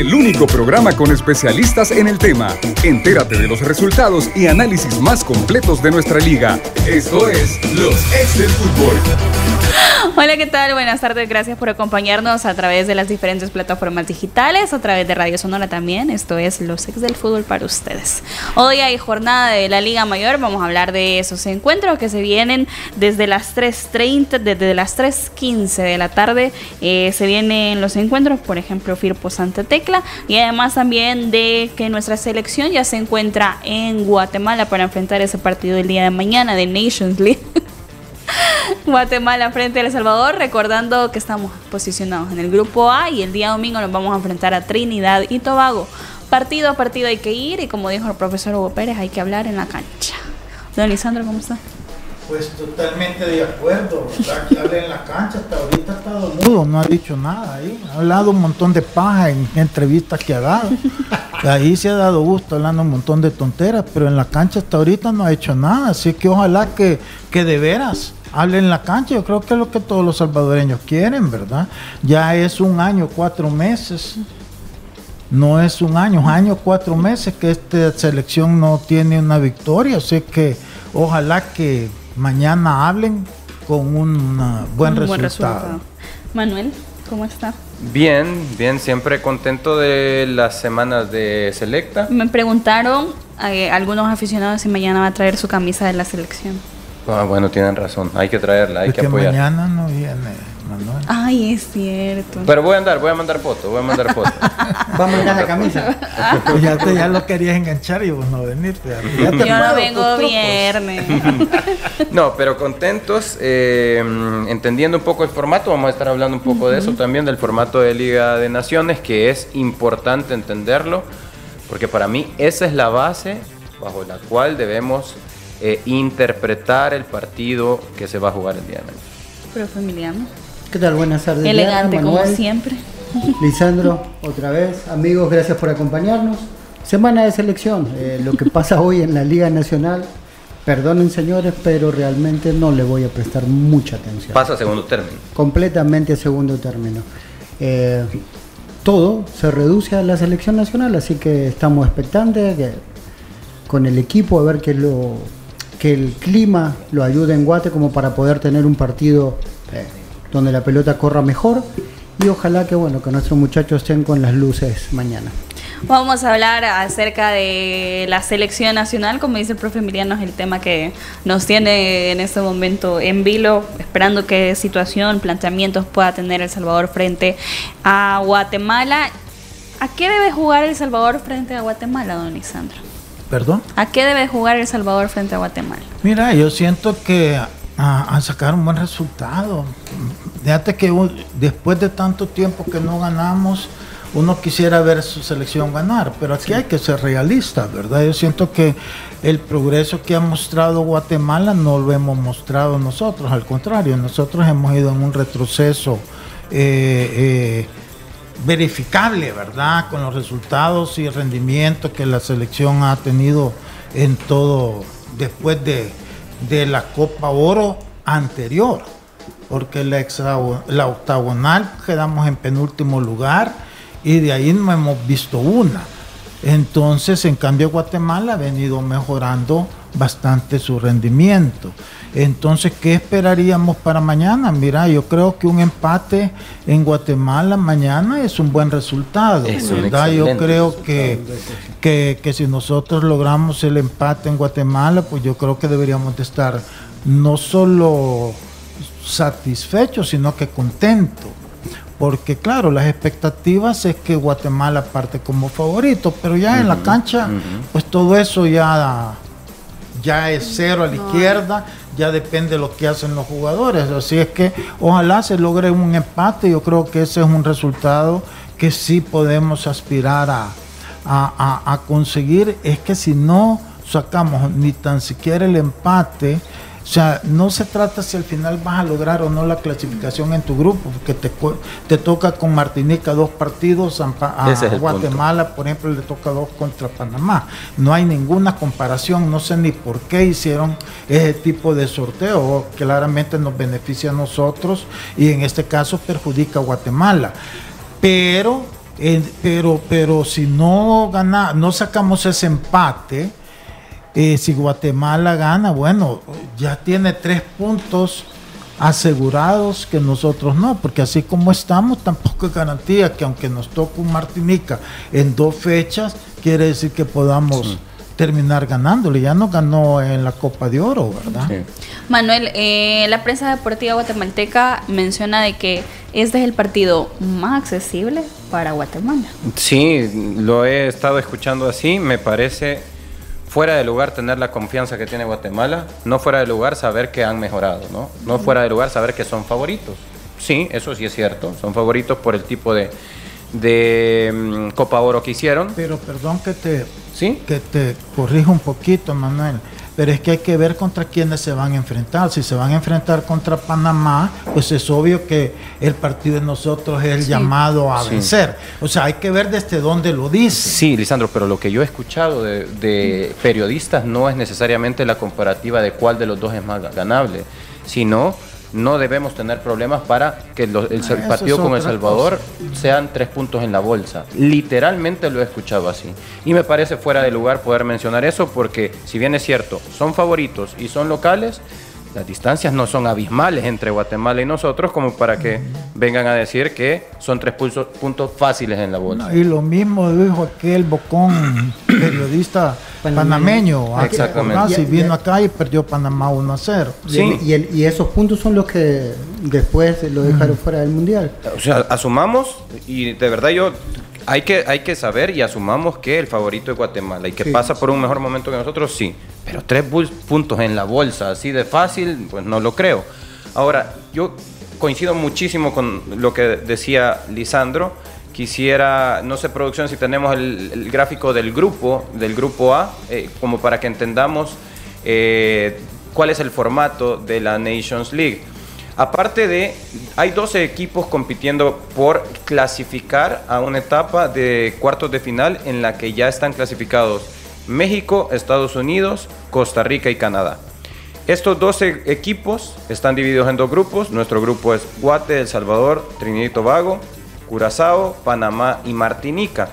el único programa con especialistas en el tema. Entérate de los resultados y análisis más completos de nuestra liga. Esto es Los Ex del Fútbol. Hola, ¿qué tal? Buenas tardes, gracias por acompañarnos a través de las diferentes plataformas digitales, a través de Radio Sonora también. Esto es Los Ex del Fútbol para ustedes. Hoy hay jornada de la Liga Mayor, vamos a hablar de esos encuentros que se vienen desde las 3.30, desde las 3.15 de la tarde. Eh, se vienen los encuentros, por ejemplo, Firpo Santa Tecla, y además también de que nuestra selección ya se encuentra en Guatemala para enfrentar ese partido el día de mañana de Nations League. Guatemala frente a El Salvador, recordando que estamos posicionados en el grupo A y el día domingo nos vamos a enfrentar a Trinidad y Tobago. Partido a partido hay que ir y como dijo el profesor Hugo Pérez, hay que hablar en la cancha. Don Lisandro, ¿cómo está? Pues totalmente de acuerdo, hable en la cancha, hasta ahorita ha estado mudo, no ha dicho nada ahí. Ha hablado un montón de paja en entrevistas que ha dado. Ahí se ha dado gusto hablando un montón de tonteras, pero en la cancha hasta ahorita no ha hecho nada. Así que ojalá que, que de veras hable en la cancha. Yo creo que es lo que todos los salvadoreños quieren, ¿verdad? Ya es un año, cuatro meses. No es un año, un año, cuatro meses que esta selección no tiene una victoria. Así que ojalá que mañana hablen con un buen, Un resultado. buen resultado. Manuel, ¿cómo está? Bien, bien, siempre contento de las semanas de Selecta. Me preguntaron eh, algunos aficionados si mañana va a traer su camisa de la selección. Ah, bueno, tienen razón, hay que traerla, hay Es que que apoyar. mañana no viene Manuel. Ay, es cierto. Pero voy a andar, voy a mandar fotos, voy a mandar fotos. Vamos a mirar la camisa. Pues ya, te, ya lo querías enganchar y vos no venirte. Ya te Yo no vengo viernes. No, pero contentos, eh, entendiendo un poco el formato, vamos a estar hablando un poco de eso también, del formato de Liga de Naciones, que es importante entenderlo, porque para mí esa es la base bajo la cual debemos eh, interpretar el partido que se va a jugar el día de mañana. Profe Emiliano. ¿Qué tal? Buenas tardes. Diana, Elegante como siempre. Lisandro, otra vez. Amigos, gracias por acompañarnos. Semana de selección. eh, lo que pasa hoy en la Liga Nacional, perdonen señores, pero realmente no le voy a prestar mucha atención. Pasa a segundo término. completamente a segundo término. Eh, todo se reduce a la selección nacional, así que estamos expectantes que con el equipo a ver que lo el clima lo ayude en Guate como para poder tener un partido eh, donde la pelota corra mejor y ojalá que bueno que nuestros muchachos estén con las luces mañana. Vamos a hablar acerca de la selección nacional, como dice el profe Emiliano, es el tema que nos tiene en este momento en vilo, esperando qué situación, planteamientos pueda tener El Salvador frente a Guatemala. ¿A qué debe jugar El Salvador frente a Guatemala, don Lisandro? ¿Perdón? ¿A qué debe jugar El Salvador frente a Guatemala? Mira, yo siento que a, a sacar un buen resultado. Fíjate que después de tanto tiempo que no ganamos, uno quisiera ver su selección ganar, pero aquí hay que ser realistas, ¿verdad? Yo siento que el progreso que ha mostrado Guatemala no lo hemos mostrado nosotros, al contrario, nosotros hemos ido en un retroceso eh, eh, verificable, ¿verdad? Con los resultados y el rendimiento que la selección ha tenido en todo, después de, de la Copa Oro anterior, porque la, la octagonal quedamos en penúltimo lugar y de ahí no hemos visto una. Entonces, en cambio, Guatemala ha venido mejorando bastante su rendimiento. Entonces, ¿qué esperaríamos para mañana? Mira, yo creo que un empate en Guatemala mañana es un buen resultado. Es ¿verdad? Yo creo que, que, que si nosotros logramos el empate en Guatemala, pues yo creo que deberíamos de estar no solo satisfechos, sino que contentos. Porque claro, las expectativas es que Guatemala parte como favorito, pero ya en la cancha, pues todo eso ya, ya es cero a la izquierda, ya depende de lo que hacen los jugadores. Así es que ojalá se logre un empate, yo creo que ese es un resultado que sí podemos aspirar a, a, a- a conseguir. Es que si no sacamos ni tan siquiera el empate, o sea, no se trata si al final vas a lograr o no la clasificación en tu grupo, porque te, te toca con Martinica dos partidos, a, es punto. Guatemala, por ejemplo, le toca dos contra Panamá. No hay ninguna comparación, no sé ni por qué hicieron ese tipo de sorteo, claramente nos beneficia a nosotros y en este caso perjudica a Guatemala. Pero Eh, pero, pero si no gana, no sacamos ese empate, eh, si Guatemala gana, bueno, ya tiene tres puntos asegurados que nosotros no, porque así como estamos, tampoco es garantía que aunque nos toque un Martinica en dos fechas, quiere decir que podamos terminar ganándole. Ya no ganó en la Copa de Oro, ¿verdad? Manuel, eh, la prensa deportiva guatemalteca menciona de que este es el partido más accesible para Guatemala. Sí, lo he estado escuchando así. Me parece fuera de lugar tener la confianza que tiene Guatemala, no fuera de lugar saber que han mejorado, ¿no? No fuera de lugar saber que son favoritos. Sí, eso sí es cierto, son favoritos por el tipo de, de mm, Copa Oro que hicieron. Pero perdón que te, ¿Sí? que te corrijo un poquito, Manuel. Pero es que hay que ver contra quiénes se van a enfrentar. Si se van a enfrentar contra Panamá, pues es obvio que el partido de nosotros es el Sí. llamado a Sí. vencer. O sea, hay que ver desde dónde lo dice. Sí, Lisandro, pero lo que yo he escuchado de, de periodistas no es necesariamente la comparativa de cuál de los dos es más ganable, sino no debemos tener problemas para que los- el, Ah, partido con El Salvador sean tres puntos en la bolsa. Literalmente lo he escuchado así. Y me parece fuera de lugar poder mencionar eso porque si bien es cierto, son favoritos y son locales, las distancias no son abismales entre Guatemala y nosotros como para que vengan a decir que son tres pulso- puntos fáciles en la bolsa. No, y lo mismo dijo aquel bocón periodista Panameño. panameño. ¿a qué Exactamente. Ya- vino acá y perdió Panamá 1 a 0. Sí. Y, el- y esos puntos son los que después lo dejaron fuera del mundial. O sea, asumamos, y de verdad yo, hay que, hay que saber y asumamos que el favorito es Guatemala y que Sí. pasa por un mejor momento que nosotros, sí. Pero tres puntos en la bolsa, así de fácil, pues no lo creo. Ahora, yo coincido muchísimo con lo que decía Lisandro. Quisiera, no sé, producción, si tenemos el, el gráfico del grupo, del grupo A, eh, como para que entendamos eh, cuál es el formato de la Nations League. Aparte de, hay 12 equipos compitiendo por clasificar a una etapa de cuartos de final en la que ya están clasificados México, Estados Unidos, Costa Rica y Canadá. Estos 12 equipos están divididos en dos grupos. Nuestro grupo es Guate, El Salvador, Trinidad y Tobago, Curazao, Panamá y Martinica.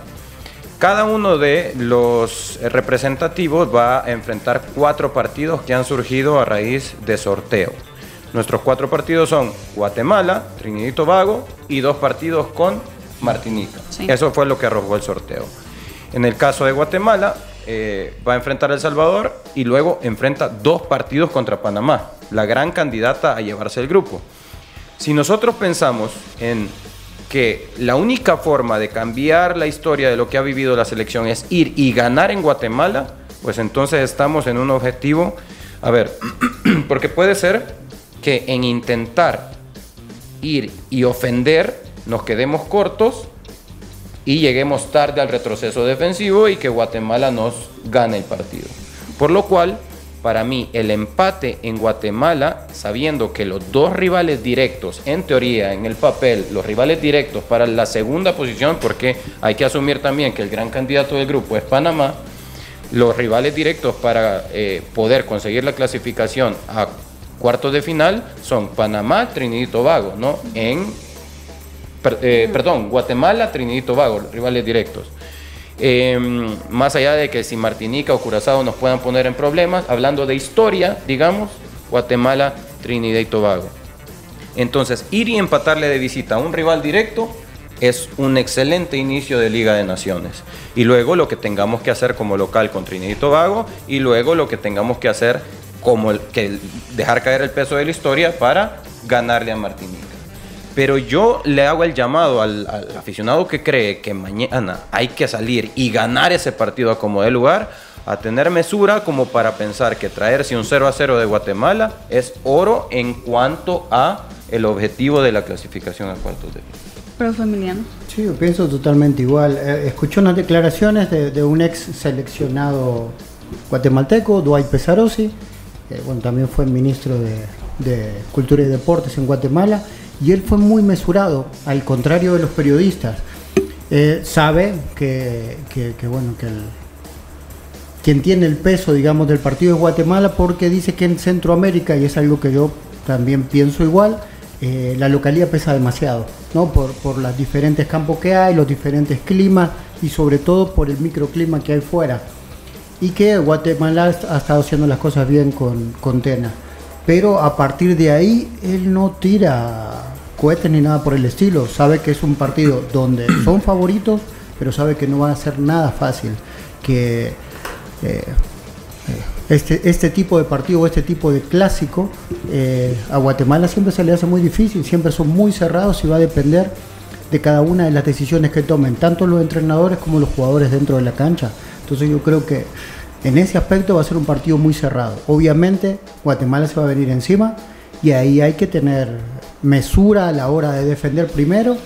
Cada uno de los representativos va a enfrentar cuatro partidos que han surgido a raíz de sorteo. Nuestros cuatro partidos son Guatemala, Trinidad y Tobago y dos partidos con Martinica. Sí. Eso fue lo que arrojó el sorteo. En el caso de Guatemala, eh, va a enfrentar a El Salvador y luego enfrenta dos partidos contra Panamá, la gran candidata a llevarse el grupo. Si nosotros pensamos en que la única forma de cambiar la historia de lo que ha vivido la selección es ir y ganar en Guatemala, pues entonces estamos en un objetivo, a ver, porque puede ser que en intentar ir y ofender nos quedemos cortos y lleguemos tarde al retroceso defensivo y que Guatemala nos gane el partido. Por lo cual, para mí, el empate en Guatemala, sabiendo que los dos rivales directos, en teoría, en el papel, los rivales directos para la segunda posición, porque hay que asumir también que el gran candidato del grupo es Panamá, los rivales directos para eh, poder conseguir la clasificación a cuartos de final son Panamá, Trinidad y Tobago, ¿no? En per- eh, perdón, Guatemala, Trinidad y Tobago, rivales directos. Eh, más allá de que si Martinica o Curazao nos puedan poner en problemas, hablando de historia, digamos, Guatemala, Trinidad y Tobago. Entonces, ir y empatarle de visita a un rival directo es un excelente inicio de Liga de Naciones. Y luego lo que tengamos que hacer como local con Trinidad y Tobago y luego lo que tengamos que hacer como el, que el- dejar caer el peso de la historia para ganarle a Martinica. Pero yo le hago el llamado al, al aficionado que cree que mañana hay que salir y ganar ese partido a como de lugar, a tener mesura como para pensar que traerse un 0 a 0 de Guatemala es oro en cuanto a el objetivo de la clasificación a cuartos de final. Profe Emiliano. Sí, yo pienso totalmente igual. Eh, escuché unas declaraciones de, de un ex seleccionado guatemalteco, Dwight Pesarosi, que bueno, también fue ministro de, Cultura y Deportes en Guatemala, y él fue muy mesurado, al contrario de los periodistas. Sabe que, que- que, bueno, que el- quien tiene el peso, digamos, del partido es Guatemala, porque dice que en Centroamérica, y es algo que yo también pienso igual, eh, la localidad pesa demasiado, ¿no? Por, por los diferentes campos que hay, los diferentes climas y sobre todo por el microclima que hay fuera. Y que Guatemala ha estado haciendo las cosas bien con, con Tena. Pero a partir de ahí, él no tira cohetes ni nada por el estilo. Sabe que es un partido donde son favoritos, pero sabe que no va a ser nada fácil. Que eh, eh, este, este tipo de partido, este tipo de clásico, eh, a Guatemala siempre se le hace muy difícil, siempre son muy cerrados y va a depender de cada una de las decisiones que tomen, tanto los entrenadores como los jugadores dentro de la cancha. Entonces yo creo que en ese aspecto va a ser un partido muy cerrado. Obviamente Guatemala se va a venir encima y ahí hay que tener mesura a la hora de defender primero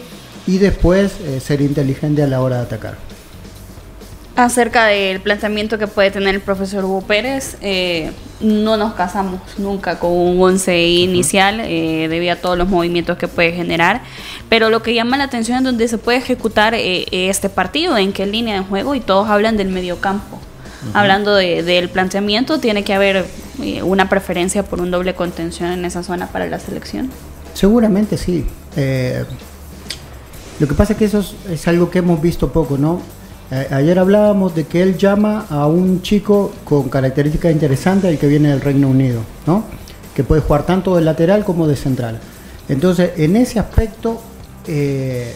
y después eh, ser inteligente a la hora de atacar acerca del planteamiento que puede tener el profesor Hugo Pérez. Eh, no nos casamos nunca con un once inicial eh, debido a todos los movimientos que puede generar, pero lo que llama la atención es donde se puede ejecutar este partido, en qué línea de juego y todos hablan del mediocampo. Hablando del planteamiento, tiene que haber una preferencia por un doble contención en esa zona para la selección. Seguramente sí. lo que pasa es que eso es algo que hemos visto poco, ¿no? ayer hablábamos de que él llama a un chico con características interesantes, el que viene del Reino Unido, ¿no? que puede jugar tanto de lateral como de central. Entonces, en ese aspecto, eh,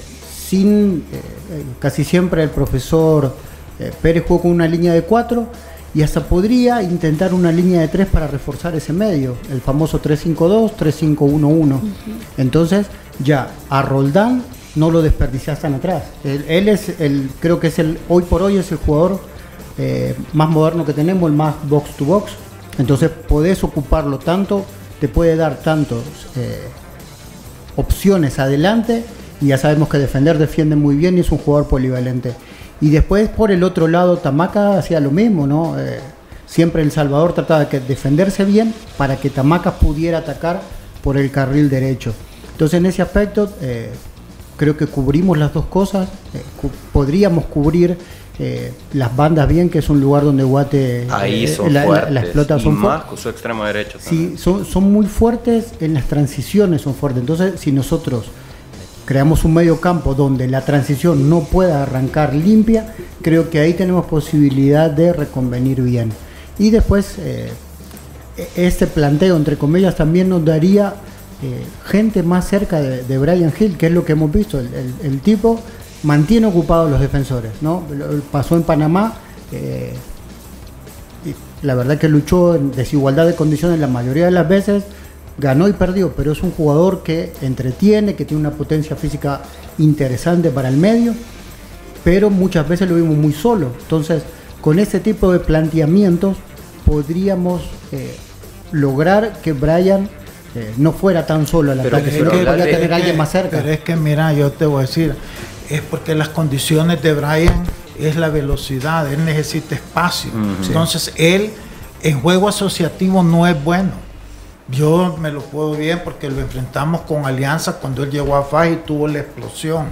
sin eh, casi siempre el profesor eh, Pérez jugó con una línea de cuatro y hasta podría intentar una línea de tres para reforzar ese medio, el famoso 3-5-2, 3-5-1-1. Entonces, ya a Roldán no lo desperdicias tan atrás. Él, es el, creo que es el, hoy por hoy es el jugador eh, más moderno que tenemos, el más box to box. Entonces podés ocuparlo tanto, te puede dar tantas eh, opciones adelante y ya sabemos que defender defiende muy bien y es un jugador polivalente. Y después por el otro lado Tamaca hacía lo mismo, ¿no? Eh, siempre El Salvador trataba de defenderse bien para que Tamaca pudiera atacar por el carril derecho. Entonces en ese aspecto creo que cubrimos las dos cosas. Eh, podríamos cubrir eh, las bandas bien, que es un lugar donde Guate Ahí eh, son la, fuertes, explota y más con su extremo derecho. Sí, son, son muy fuertes en las transiciones, son fuertes. Entonces, si nosotros creamos un medio campo donde la transición no pueda arrancar limpia, creo que ahí tenemos posibilidad de reconvenir bien. Y después, e-, este planteo, entre comillas, también nos daría eh, gente más cerca de, Brian Hill, que es lo que hemos visto. El, tipo mantiene ocupados los defensores, ¿no? Pasó en Panamá. Eh, la verdad que luchó en desigualdad de condiciones la mayoría de las veces, ganó y perdió, pero es un jugador que entretiene, que tiene una potencia física interesante para el medio, pero muchas veces lo vimos muy solo. Entonces, con ese tipo de planteamientos podríamos eh, lograr que Brian eh, no fuera tan solo el ataque, sino que tener alguien más cerca. Pero es que, mira, yo te voy a decir, es porque las condiciones de Brian es la velocidad, él necesita espacio. Entonces, él en juego asociativo no es bueno. Yo me lo puedo bien porque lo enfrentamos con Alianza cuando él llegó a FAS y tuvo la explosión.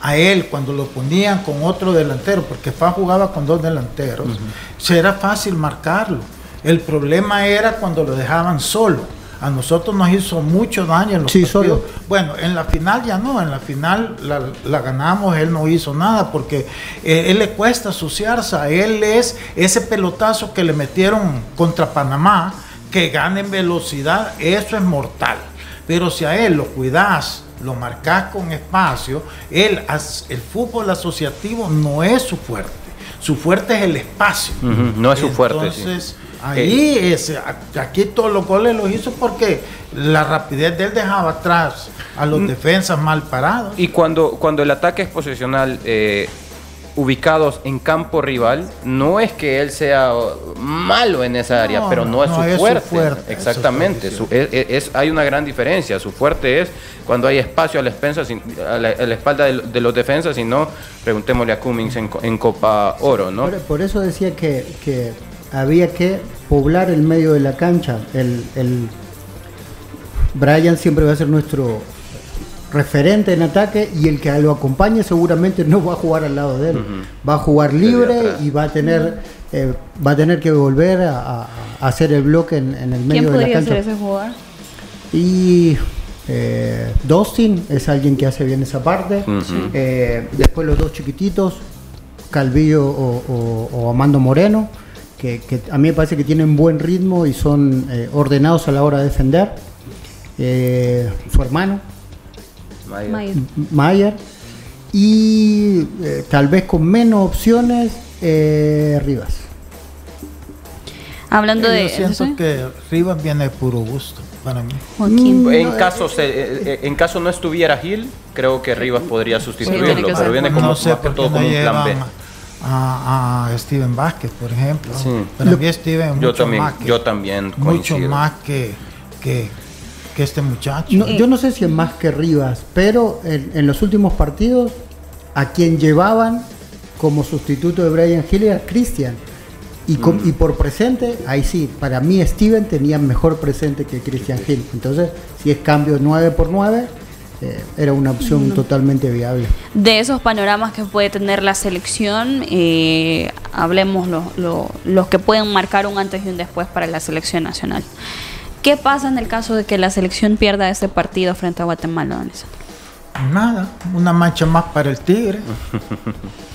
A él, cuando lo ponían con otro delantero, porque FAS jugaba con dos delanteros, era fácil marcarlo. El problema era cuando lo dejaban solo a nosotros nos hizo mucho daño en los sí, Solo. Bueno, en la final ya no, en la final la, ganamos, él no hizo nada porque eh, él le cuesta asociarse, a él es ese pelotazo que le metieron contra Panamá, que gana en velocidad, eso es mortal. Pero si a él lo cuidas, lo marcas con espacio, él, el fútbol asociativo no es su fuerte. Su fuerte es el espacio. no es su fuerte. Entonces, Ahí, ese, aquí todos los goles los hizo porque la rapidez de él dejaba atrás a los mm. defensas mal parados. Y cuando, cuando el ataque es posicional, eh, ubicados en campo rival, no es que él sea malo en esa área, pero no, es, su, fuerte. Exactamente, es, hay una gran diferencia. Su fuerte es cuando hay espacio a la, a la, espalda de, los defensas, y no, preguntémosle a Cummings en, Copa Oro, ¿no? Por, eso decía que, que había que poblar el medio de la cancha. El, el Brian siempre va a ser nuestro referente en ataque y el que lo acompañe seguramente no va a jugar al lado de él. Va a jugar libre y va a tener eh, va a tener que volver a, hacer el bloque en, el medio de la cancha. Hacer ese jugar? Y Eh, Dustin es alguien que hace bien esa parte. Eh, después los dos chiquititos, Calvillo o, o- o Amando Moreno, que, que a mí me parece que tienen buen ritmo y son eh, ordenados a la hora de defender. Eh, su hermano, Mayer. Y eh, tal vez con menos opciones, eh, Rivas. Hablando Yo de siento ¿sí? que Rivas viene de puro gusto para mí. Joaquín. En caso, se- eh, eh, en caso no estuviera Gil, creo que Rivas podría sustituirlo, pero viene como, no sé más que todo no como un plan B. a, a Steven Vázquez, por ejemplo. Sí. Para mí Steven Yo mucho también, más que, yo también mucho más que, que, que este muchacho. No, yo no sé si es más que Rivas, pero en, en los últimos partidos, a quien llevaban como sustituto de Brian Hill era Christian. Y, com- y por presente, ahí sí, para mí Steven tenía mejor presente que Christian Hill. Entonces, si es cambio 9 por 9, eh, era una opción totalmente viable. de esos panoramas que puede tener la selección, eh, hablemos lo- lo- los que pueden marcar un antes y un después para la selección nacional. ¿Qué pasa en el caso de que la selección pierda este partido frente a Guatemala, don Lisandro? Nada, una mancha más para el Tigre.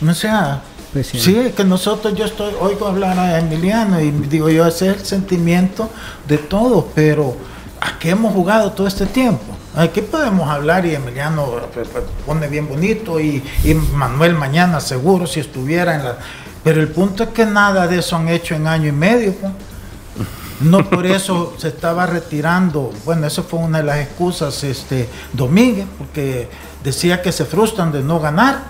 O sea, Pues sí. sí, es que nosotros, yo estoy, oigo hablar a Emiliano y digo yo, ese es el sentimiento de todos, pero ¿a qué hemos jugado todo este tiempo? Aquí podemos hablar y Emiliano eh, eh, pone bien bonito y, y Manuel mañana seguro si estuviera en la... Pero el punto es que nada de eso han hecho en año y medio. pues. No por eso se estaba retirando. Bueno, eso fue una de las excusas, este Domínguez, porque decía que se frustran de no ganar.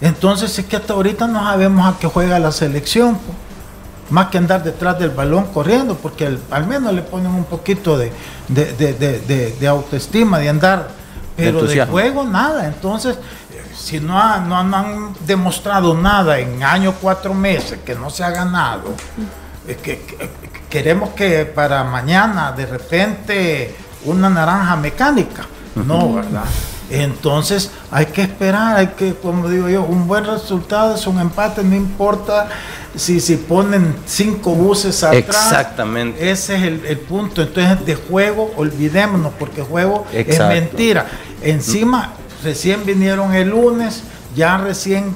Entonces es que hasta ahorita no sabemos a qué juega la selección. po. Más que andar detrás del balón corriendo, porque al, al menos le ponen un poquito de, de, de- de- autoestima, de andar. Pero de juego nada. Entonces, si no, ha- no, no han demostrado nada en años, cuatro meses, que no se ha ganado, que, que- queremos que para mañana de repente una naranja mecánica. No, ¿verdad? Entonces hay que esperar, hay que, como digo yo, un buen resultado es un empate, no importa si, si ponen cinco buses atrás. Exactamente. Ese es el, el punto. Entonces, de juego, olvidémonos, porque juego Exacto. es mentira. Encima, recién vinieron el lunes, ya recién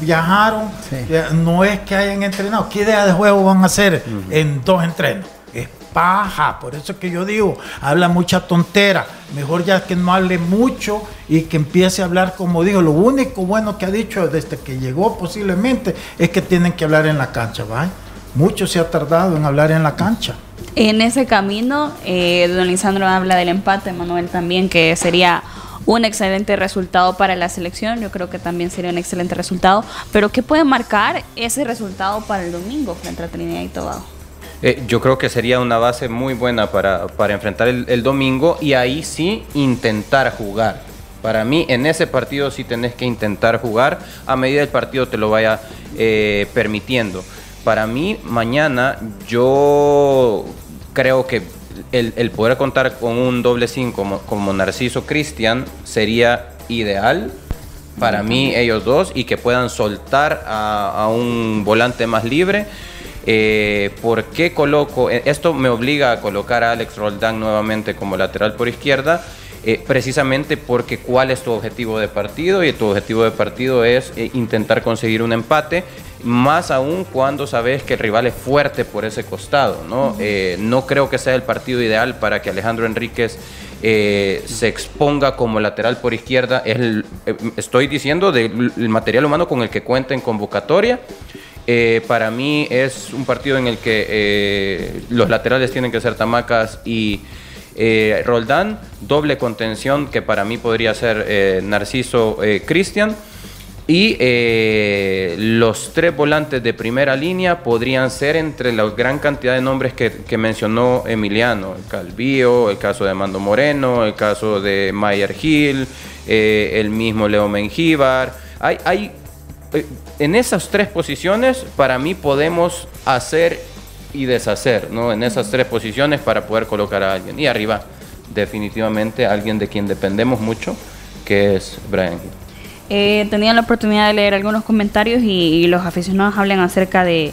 viajaron. Sí. ya no es que hayan entrenado. ¿Qué idea de juego van a hacer en dos entrenos? Es paja. Por eso es que yo digo, habla mucha tontera. Mejor ya que no hable mucho y que empiece a hablar como digo. Lo único bueno que ha dicho desde que llegó posiblemente es que tienen que hablar en la cancha, ¿va? Mucho se ha tardado en hablar en la cancha. En ese camino, eh, don Lisandro habla del empate, Manuel también, que sería un excelente resultado para la selección. Yo creo que también sería un excelente resultado. Pero ¿qué puede marcar ese resultado para el domingo frente a Trinidad y Tobago? Eh, yo creo que sería una base muy buena para, para enfrentar el, domingo y ahí sí intentar jugar. Para mí, en ese partido sí tenés que intentar jugar a medida el partido te lo vaya eh, permitiendo. Para mí, mañana yo creo que el, el poder contar con un doble 5 como, como Narciso Cristian sería ideal para mí ellos dos y que puedan soltar a, a un volante más libre. Eh, ¿Por qué coloco? eh, Esto me obliga a colocar a Alex Roldán nuevamente como lateral por izquierda, eh, precisamente porque cuál es tu objetivo de partido y tu objetivo de partido es eh, intentar conseguir un empate, más aún cuando sabes que el rival es fuerte por ese costado. No, Eh, no creo que sea el partido ideal para que Alejandro Enríquez eh, se exponga como lateral por izquierda. Es el- eh, estoy diciendo del el material humano con el que cuenta en convocatoria. Para mí es un partido en el que los laterales tienen que ser Tamacas y Roldán, doble contención que para mí podría ser Narciso Cristian. Y eh, los tres volantes de primera línea podrían ser entre la gran cantidad de nombres que, mencionó Emiliano, el Calvío, el caso de Mando Moreno, el caso de Mayer Hill, eh, el mismo Leo Mengíbar. Hay, hay eh, en esas tres posiciones, para mí podemos hacer y deshacer, ¿no? En esas tres posiciones para poder colocar a alguien. Y arriba, definitivamente, alguien de quien dependemos mucho, que es Brian Hill. Eh, tenía la oportunidad de leer algunos comentarios y, y los aficionados hablan acerca de,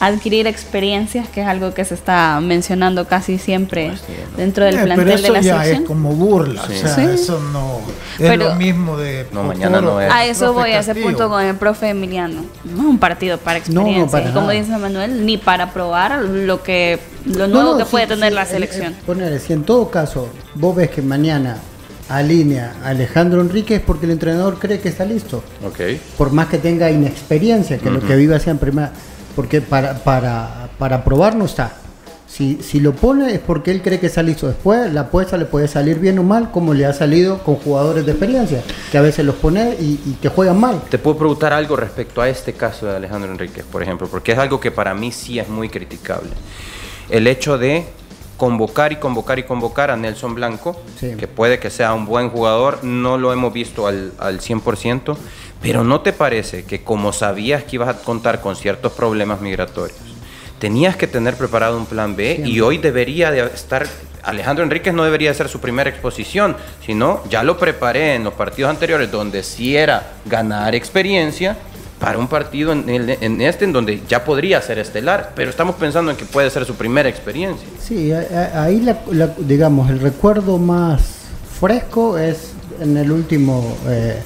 adquirir experiencias, que es algo que se está mencionando casi siempre dentro del Eh, plantel pero eso de la ya selección. es como burla, Sí. o sea, Sí. eso no es Pero- lo mismo de No, mañana no es. A eso voy, a ese punto con el profe Emiliano. No es un partido para No, experiencia. no, para y como nada. dice Manuel, ni para probar lo que lo No, nuevo no, que sí, puede tener sí, la eh, selección. eh, poner, si en todo caso vos ves que mañana alinea a Alejandro Enríquez porque el entrenador cree que está listo. Ok. Por más que tenga inexperiencia, que lo que vive así en primera. Porque para, para, para probar no está. Si, si lo pone es porque él cree que está listo. Después la apuesta le puede salir bien o mal, como le ha salido con jugadores de experiencia, que a veces los pone y, y que juegan mal. Te puedo preguntar algo respecto a este caso de Alejandro Enríquez, por ejemplo, porque es algo que para mí sí es muy criticable. El hecho de convocar y convocar y convocar a Nelson Blanco, Sí. que puede que sea un buen jugador, no lo hemos visto al, al 100%, pero ¿no te parece que como sabías que ibas a contar con ciertos problemas migratorios, tenías que tener preparado un plan B y hoy debería de estar... Alejandro Enríquez no debería ser su primera exposición, sino ya lo preparé en los partidos anteriores donde sí era ganar experiencia para un partido en, el- en este en donde ya podría ser estelar, pero estamos pensando en que puede ser su primera experiencia. Sí, ahí la- la- digamos, el recuerdo más fresco es en el último eh,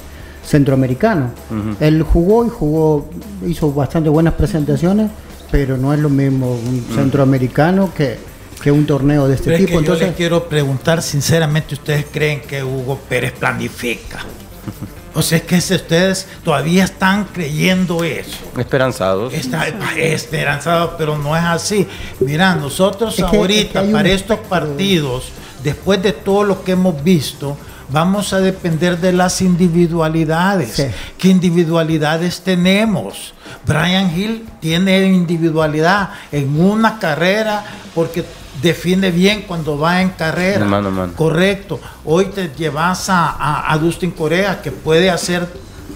centroamericano. Él jugó y jugó, hizo bastante buenas presentaciones, pero no es lo mismo un centroamericano que, que un torneo de este Pero es tipo. que yo Entonces, les quiero preguntar sinceramente, ¿ustedes creen que Hugo Pérez planifica? O sea, es que si ustedes todavía están creyendo eso. Esperanzados. Está esperanzado, pero no es así. Mira, nosotros Es que- ahorita, es que hay un para estos espectro. partidos, después de todo lo que hemos visto, vamos a depender de las individualidades. Sí. ¿Qué individualidades tenemos? Brian Hill tiene individualidad en una carrera porque define bien cuando va en carrera. Mano mano. Correcto. Hoy te llevas a, a, a Dustin Corea que puede hacer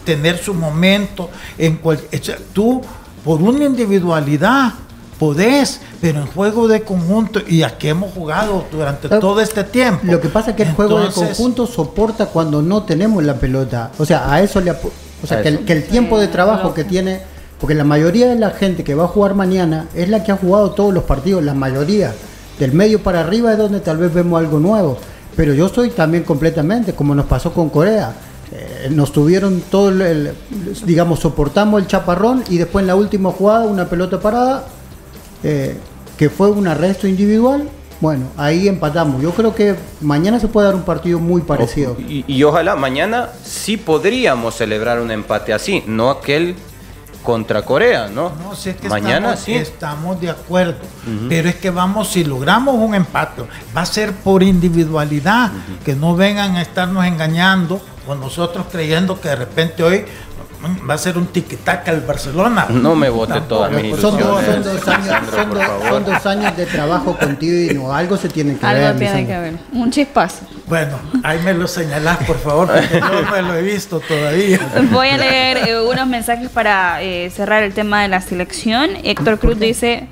tener su momento en cual, tú por una individualidad podés, pero en juego de conjunto y aquí hemos jugado durante todo este tiempo. Lo que pasa es que el juego de conjunto soporta cuando no tenemos la pelota. O sea, a eso le o sea, que el, que el tiempo de trabajo que tiene, porque la mayoría de la gente que va a jugar mañana es la que ha jugado todos los partidos, la mayoría. Del medio para arriba es donde tal vez vemos algo nuevo. Pero yo estoy también completamente, como nos pasó con Corea. Eh, nos tuvieron todo el, el- digamos, soportamos el chaparrón y después en la última jugada una pelota parada eh, que fue un arresto individual, bueno, ahí empatamos. Yo creo que mañana se puede dar un partido muy parecido. Y, y ojalá mañana sí podríamos celebrar un empate así, no aquel contra Corea, ¿no? No, si es que mañana estamos, sí. estamos de acuerdo, pero es que vamos, si logramos un empate, va a ser por individualidad, que no vengan a estarnos engañando o nosotros creyendo que de repente hoy va a ser un tiquitaca el Barcelona. No me vote Tampoco. todas mis Son dos, son dos años, Alejandro, son por dos- favor. son dos años de trabajo contigo y no, algo se tiene que Algo ver. tiene Lisandro. que ver. Un chispazo. Bueno, ahí me lo señalás, por favor, porque no me lo he visto todavía. Voy a leer eh, unos mensajes para eh, cerrar el tema de la selección. Héctor Cruz dice,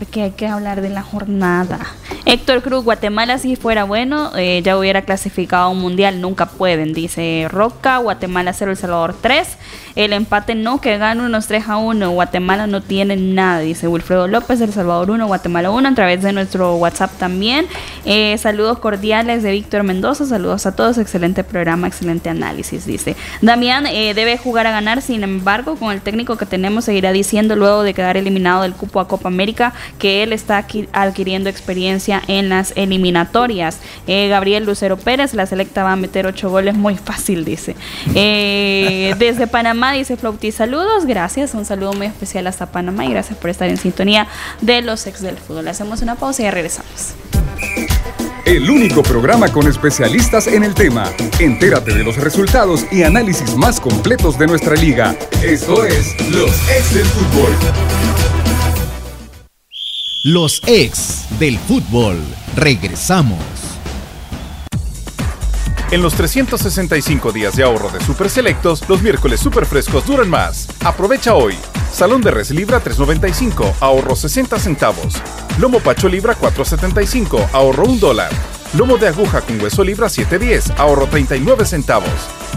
porque hay que hablar de la jornada. Héctor Cruz, Guatemala si fuera bueno, eh, ya hubiera clasificado a un mundial, nunca pueden, dice Roca, Guatemala 0, El Salvador 3. El empate no, que gane unos 3 a 1. Guatemala no tiene nada, dice Wilfredo López, El Salvador 1, Guatemala 1, a través de nuestro WhatsApp también. Eh, saludos cordiales de Víctor Mendoza, saludos a todos, excelente programa, excelente análisis, dice. Damián eh, debe jugar a ganar, sin embargo, con el técnico que tenemos, seguirá diciendo luego de quedar eliminado del cupo a Copa América que él está adquiriendo experiencia en las eliminatorias. Eh, Gabriel Lucero Pérez, la selecta va a meter ocho goles muy fácil, dice. Eh, desde Panamá, dice Flauti, saludos, gracias, un saludo muy especial hasta Panamá y gracias por estar en sintonía de los ex del fútbol. Hacemos una pausa y ya regresamos. El único programa con especialistas en el tema. Entérate de los resultados y análisis más completos de nuestra liga. Esto es Los Ex del Fútbol. Los ex del fútbol. Regresamos. En los 365 días de ahorro de Super Selectos, los miércoles super frescos duran más. Aprovecha hoy. Salón de res libra 3.95, ahorro 60 centavos. Lomo pacho libra 4.75, ahorro 1 dólar. Lomo de aguja con hueso libra 7.10, ahorro 39 centavos.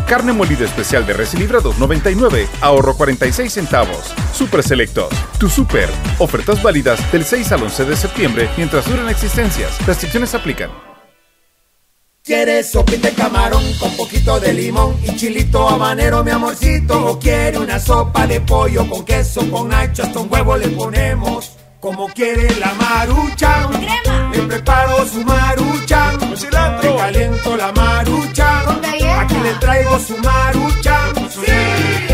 Carne molida especial de res libra 2.99, ahorro 46 centavos. Super Selectos, tu super. Ofertas válidas del 6 al 11 de septiembre mientras duran existencias. Restricciones aplican. ¿Quieres sopita de camarón con poquito de limón y chilito habanero, mi amorcito? ¿O quiere una sopa de pollo con queso, con nacho, hasta un huevo le ponemos? Como quiere la marucha, crema. Le preparo su cilantro. La marucha, con galleta. Aquí le traigo su marucha, sí.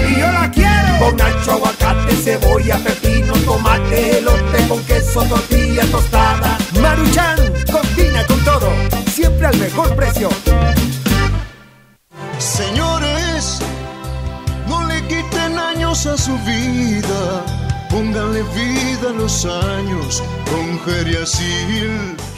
Y yo la quiero con aguacate, cebolla, pepino, tomate, elote con queso, tortilla tostada. Maruchan, combina con todo, siempre al mejor precio. Señores, no le quiten años a su vida Pónganle vida a los años con Geriasil.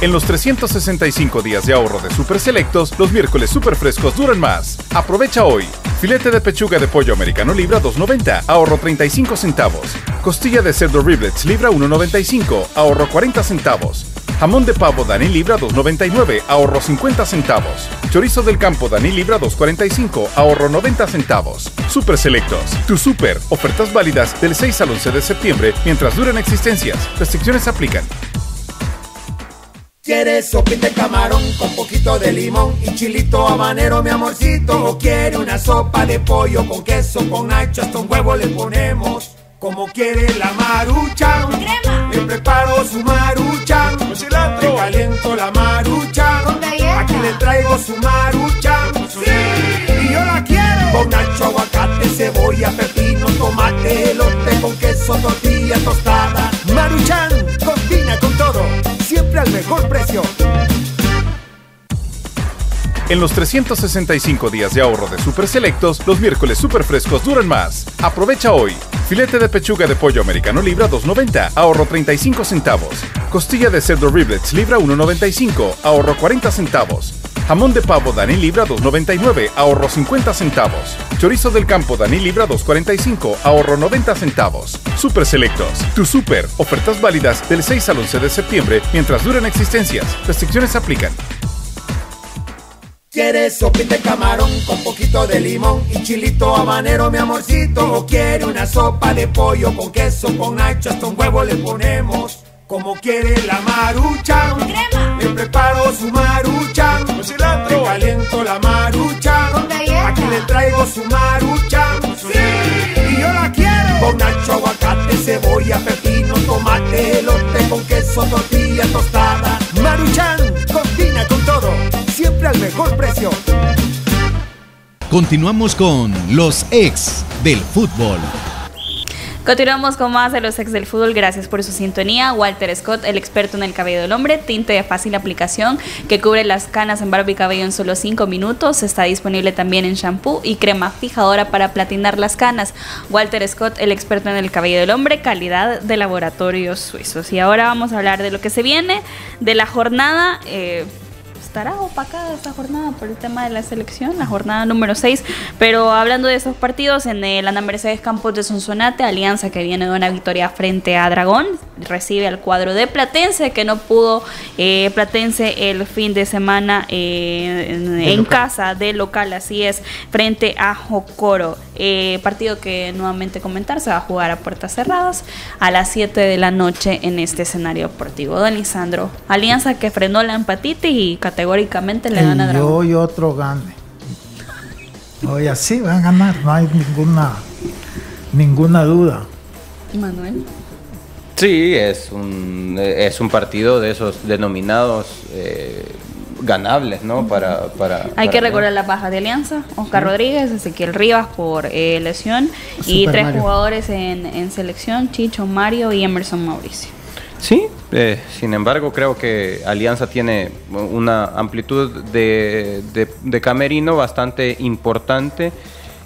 En los 365 días de ahorro de Super Selectos, los miércoles super frescos duran más. Aprovecha hoy. Filete de pechuga de pollo americano libra 2.90, ahorro 35 centavos. Costilla de cerdo riblets libra 1.95, ahorro 40 centavos. Jamón de pavo Dani Libra 2.99, ahorro 50 centavos. Chorizo del campo Dani Libra 2.45, ahorro 90 centavos. Super Selectos, tu super. Ofertas válidas del 6 al 11 de septiembre mientras duran existencias. Restricciones aplican. ¿Quieres sopita de camarón con poquito de limón y chilito habanero, mi amorcito? ¿O quiere una sopa de pollo con queso, con nacho, hasta un huevo le ponemos? Como quiere la marucha, crema. Le preparo su marucha, con cilantro. Le caliento la marucha, con galleta. Aquí le traigo su marucha, sí. Y yo la quiero con nacho, aguacate, cebolla, pepino, tomate, elote con queso, tortilla tostada. Mejor precio. En los 365 días de ahorro de Super Selectos, los miércoles super frescos duran más. Aprovecha hoy. Filete de pechuga de pollo americano libra 2.90, ahorro 35 centavos. Costilla de cerdo riblets libra 1.95, ahorro 40 centavos. Jamón de pavo Dani Libra 2.99, ahorro 50 centavos. Chorizo del campo Dani Libra 2.45, ahorro 90 centavos. Super Selectos, tu super. Ofertas válidas del 6 al 11 de septiembre mientras duran existencias. Restricciones aplican. ¿Quieres sopita de camarón con poquito de limón y chilito habanero, mi amorcito? ¿O quiere una sopa de pollo con queso, con nacho, hasta un huevo le ponemos? Como quiere la marucha, crema. Le preparo su marucha, con cilantro. Le caliento la marucha, con galleta. Aquí le traigo su marucha, sí. Y yo la quiero con nacho, aguacate, cebolla, pepino, tomate, elote con queso, tortilla tostada. Maruchan, combina con todo, siempre al mejor precio. Continuamos con los ex del fútbol. Continuamos con más de los ex del fútbol. Gracias por su sintonía. Walter Scott, el experto en el cabello del hombre, tinte de fácil aplicación que cubre las canas en barba y cabello en solo 5 minutos. Está disponible también en shampoo y crema fijadora para platinar las canas. Walter Scott, el experto en el cabello del hombre, calidad de laboratorios suizos. Y ahora vamos a hablar de lo que se viene de la jornada. Eh, estará opacada esta jornada por el tema de la selección, la jornada número 6. Pero hablando de esos partidos, en el Ana Mercedes Campos de Sonsonate, Alianza que viene de una victoria frente a Dragón, recibe al cuadro de Platense, que no pudo eh, Platense el fin de semana eh, en, en casa de local, así es, frente a Jocoro. Eh, partido que nuevamente comentar se va a jugar a puertas cerradas a las 7 de la noche en este escenario deportivo. Don Lisandro, Alianza que frenó la empatita y categóricamente le gana a Dragón. Yo y otro gane. Oye, así van a ganar, no hay ninguna ninguna duda. Manuel. Sí, es un, es un partido de esos denominados eh, ganables, ¿no? Para, para Hay para que recordar la baja de Alianza, Oscar sí. Rodríguez, Ezequiel Rivas por eh, lesión Super y tres Mario. jugadores en, en, selección, Chicho, Mario y Emerson Mauricio. Sí, eh, sin embargo creo que Alianza tiene una amplitud de, de, de camerino bastante importante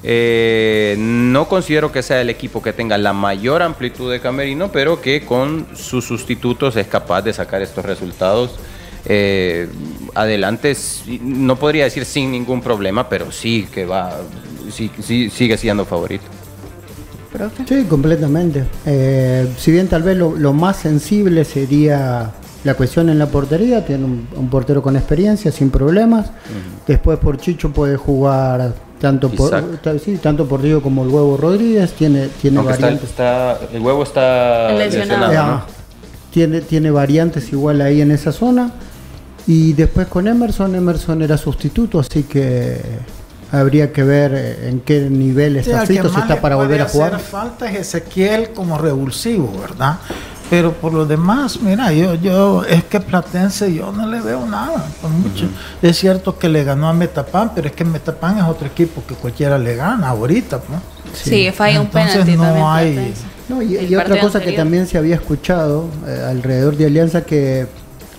Eh, no considero que sea el equipo que tenga la mayor amplitud de camerino, pero que con sus sustitutos es capaz de sacar estos resultados eh, adelante. No podría decir sin ningún problema, pero sí que va, sí, sí, sigue siendo favorito. Profe. Sí, completamente. Eh, si bien tal vez lo, lo más sensible sería la cuestión en la portería, tiene un, un portero con experiencia, sin problemas. Después por Chicho puede jugar tanto por, Isaac. sí, tanto por Diego como el Huevo Rodríguez, tiene, tiene Aunque variantes. está- el huevo está Lesionado. lesionado, Ah, tiene, tiene variantes igual ahí en esa zona. Y después con Emerson, Emerson era sustituto, así que habría que ver eh, en qué nivel Sí, está que Fito, si está para volver a hacer jugar. falta es Ezequiel como revulsivo, ¿verdad? Pero por lo demás, mira, yo, yo, es que Platense yo no le veo nada, por mucho. Es cierto que le ganó a Metapan, pero es que Metapan es otro equipo que cualquiera le gana ahorita, ¿no? Sí, falla un Entonces penalti no también. hay- Platense. No, y, y otra cosa que anterior. también se había escuchado eh, alrededor de Alianza que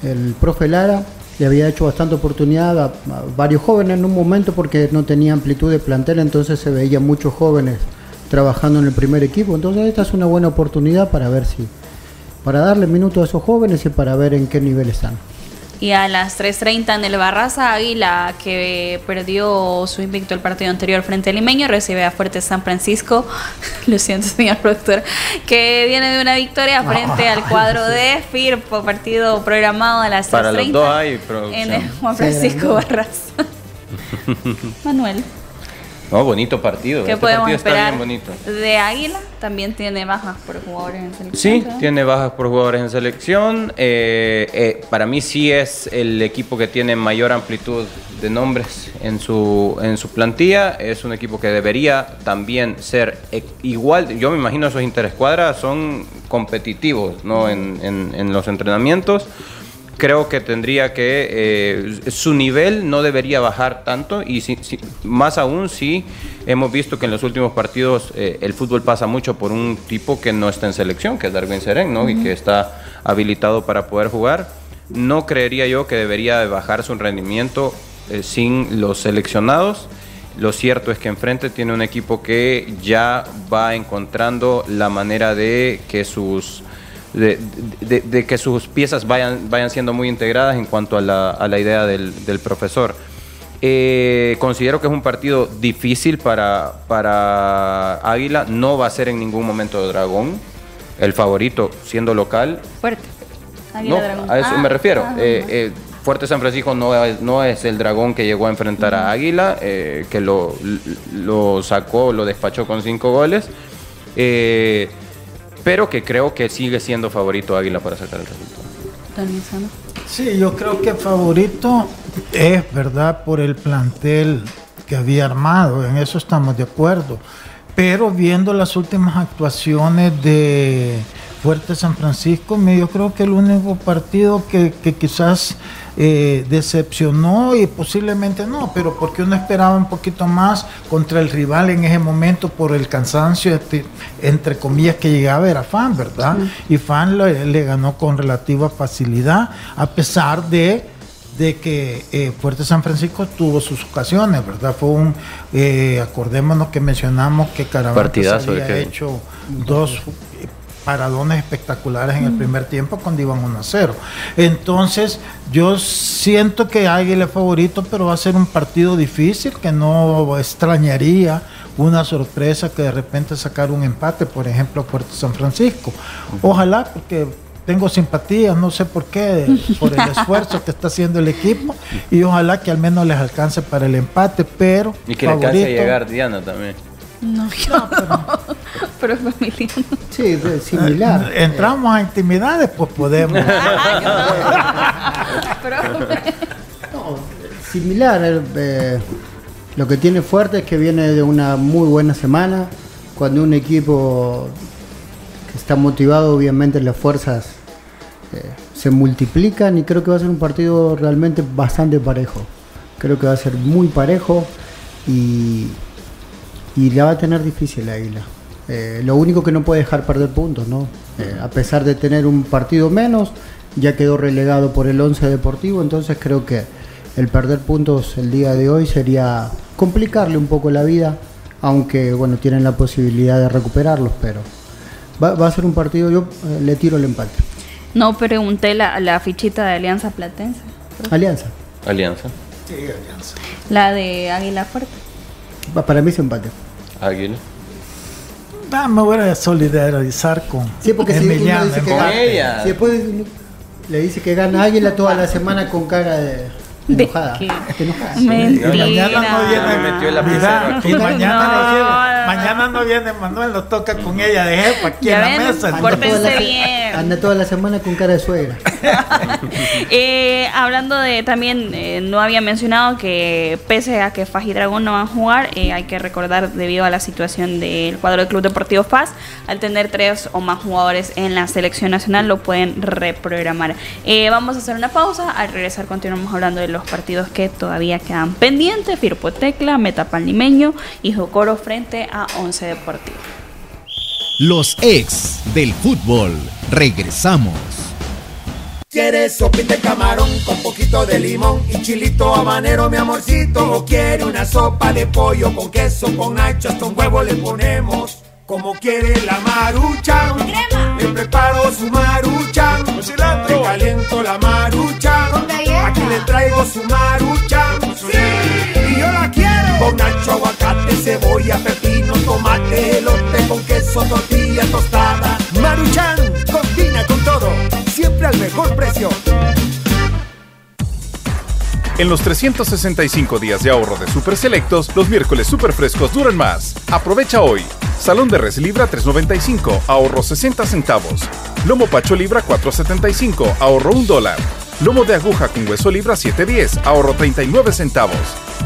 el profe Lara le había hecho bastante oportunidad a, varios jóvenes en un momento porque no tenía amplitud de plantel, entonces se veía muchos jóvenes trabajando en el primer equipo. Entonces esta es una buena oportunidad para ver si, para darle minutos a esos jóvenes y para ver en qué nivel están. Y a las 3.30 en el Barraza Águila, que perdió su invicto el partido anterior frente al Limeño, recibe a Fuerte San Francisco, lo siento señor productor, que viene de una victoria frente al cuadro de Firpo, partido programado a las 3.30 Para los dos hay producción. en el Juan Sí, Francisco dos. Barraza. Manuel, No, bonito partido. ¿qué este podemos partido está esperar bien bonito. de Águila? También tiene bajas por jugadores en selección. Sí, tiene bajas por jugadores en selección. Eh, eh, para mí sí es el equipo que tiene mayor amplitud de nombres en su, en su plantilla. Es un equipo que debería también ser e- igual. Yo me imagino esos interescuadras son competitivos ¿no? en, en- en los entrenamientos. Creo que tendría que, eh, su nivel no debería bajar tanto y si- si- más aún si hemos visto que en los últimos partidos eh, el fútbol pasa mucho por un tipo que no está en selección, que es Darwin Seren, ¿no? y que está habilitado para poder jugar. No creería yo que debería de bajar su rendimiento eh, sin los seleccionados. Lo cierto es que enfrente tiene un equipo que ya va encontrando la manera de que sus de, de- de que sus piezas vayan, vayan siendo muy integradas en cuanto a la, a la idea del, del profesor. Eh, considero que es un partido difícil para, para Águila, no va a ser en ningún momento Dragón, el favorito siendo local, Fuerte. Águila no, Dragón. a eso Ah, me refiero. ah, Eh, eh, Fuerte San Francisco no es, no es el dragón que llegó a enfrentar a Águila, eh, que lo, lo sacó, lo despachó con cinco goles, eh, pero que creo que sigue siendo favorito Águila para sacar el resultado. Sí, yo creo que favorito es, ¿verdad? Por el plantel que había armado, en eso estamos de acuerdo. Pero viendo las últimas actuaciones de Fuerte San Francisco, me- yo creo que el único partido que, que quizás eh, decepcionó y posiblemente no, pero porque uno esperaba un poquito más contra el rival en ese momento por el cansancio, este, entre comillas, que llegaba era Fan, ¿verdad? Y Fan le, le ganó con relativa facilidad, a pesar de de que eh, Fuerte San Francisco tuvo sus ocasiones, ¿verdad? Fue un, eh, acordémonos que mencionamos que de había hecho dos paradones espectaculares en el primer tiempo cuando iban 1 a 0. Entonces, yo siento que Águila es favorito, pero va a ser un partido difícil que no extrañaría una sorpresa que de repente sacar un empate, por ejemplo, a Puerto San Francisco. Ojalá, porque tengo simpatía, no sé por qué, por el esfuerzo que está haciendo el equipo y ojalá que al menos les alcance para el empate, pero Y que le alcance a favorito- llegar Diana también. No, pero familiar. Sí, de- similar. Eh, Entramos a intimidades, pues podemos. No, similar. eh, eh, lo que tiene fuerte es que viene de una muy buena semana. Cuando un equipo que está motivado, obviamente las fuerzas eh, se multiplican y creo que va a ser un partido realmente bastante parejo. Creo que va a ser muy parejo y, y la va a tener difícil la Águila. Eh, lo único que no puede dejar perder puntos, ¿no? Eh, a pesar de tener un partido menos, ya quedó relegado por el 11 Deportivo, entonces creo que el perder puntos el día de hoy sería complicarle un poco la vida aunque bueno, tienen la posibilidad de recuperarlos, pero va, va a ser un partido, yo eh, le tiro el empate. No pregunté la, la fichita de Alianza Platense. Alianza, Alianza. Sí, Alianza. La de Águila Fuerte. Pa- para mí es empate. Águila. Ah, me voy a solidarizar con Sí, porque si uno Emiliano. dice que gana, si después le dice que gana Águila toda la semana con cara de ¿De enojada. qué? enojada. Mentira. Mañana no viene. Me metió Mira, aquí. mañana No. no viene. Mañana no viene Manuel, lo toca con ella de jefa aquí Ya en la ven, mesa. Anda Pórtense la bien. Anda toda la semana con cara de suegra. Eh, hablando de también, eh, no había mencionado que pese a que Faz y Dragón no van a jugar, eh, hay que recordar debido a la situación del cuadro del Club Deportivo Faz, al tener tres o más jugadores en la selección nacional lo pueden reprogramar. Eh, vamos a hacer una pausa, al regresar continuamos hablando de los partidos que todavía quedan pendientes, Firpo Tecla, Metapan Limeño y Jocoro frente a Once Deportivo. Los ex del fútbol. Regresamos. ¿Quieres sopita de camarón con poquito de limón y chilito habanero, mi amorcito? ¿O quiere una sopa de pollo con queso, con nacho, hasta un huevo le ponemos? Como quiere la marucha, le preparo su marucha, con cilantro, le caliento la marucha, aquí le traigo su marucha, sí, y yo la quiero. Con nacho, aguacate, cebolla, pepino, tomate, elote, con queso, tortilla tostada. Maruchan, combina con todo, siempre al mejor precio. En los 365 días de ahorro de Super Selectos, los miércoles super frescos duran más. Aprovecha hoy. Salón de res libra 3.95, ahorro 60 centavos. Lomo pacho libra 4.75, ahorro 1 dólar. Lomo de aguja con hueso libra 7.10, ahorro 39 centavos.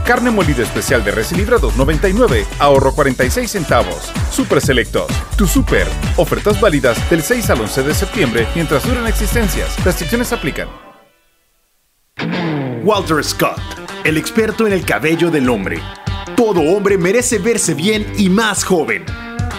Carne molida especial de res libra 2.99, ahorro 46 centavos. Super Selectos, tu super. Ofertas válidas del 6 al 11 de septiembre mientras duran existencias. Restricciones aplican. Walter Scott, el experto en el cabello del hombre. Todo hombre merece verse bien y más joven.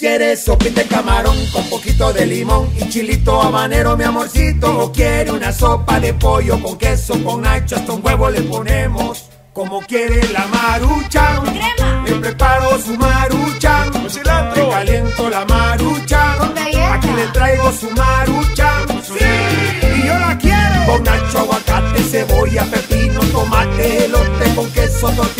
¿Quieres sopita de camarón con poquito de limón y chilito habanero, mi amorcito? ¿O quiere una sopa de pollo con queso, con nacho, hasta un huevo le ponemos? Como quiere la marucha, le preparo su marucha, con cilantro, le caliento la marucha, aquí le traigo su marucha, sí, y yo la quiero. Con nacho, aguacate, cebolla, pepino, tomate, elote, con queso, tortilla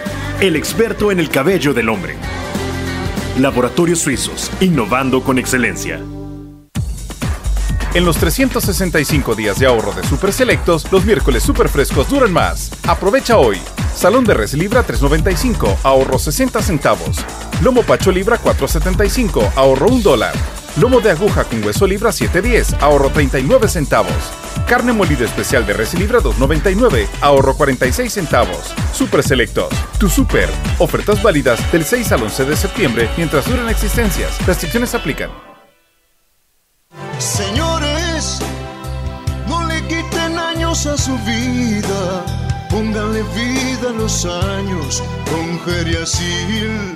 el experto en el cabello del hombre. Laboratorios Suizos, innovando con excelencia. En los 365 días de ahorro de Super Selectos, los miércoles super frescos duran más. Aprovecha hoy. Salón de res libra 3.95, ahorro 60 centavos. Lomo pacho libra 4.75, ahorro 1 dólar. Lomo de aguja con hueso libra 7.10, ahorro 39 centavos. Carne molida especial de res libra 2.99, ahorro 46 centavos. Super Selectos, tu super. Ofertas válidas del 6 al 11 de septiembre mientras duran existencias. Restricciones aplican. Señores, no le quiten años a su vida. Pónganle vida a los años con Geriasil.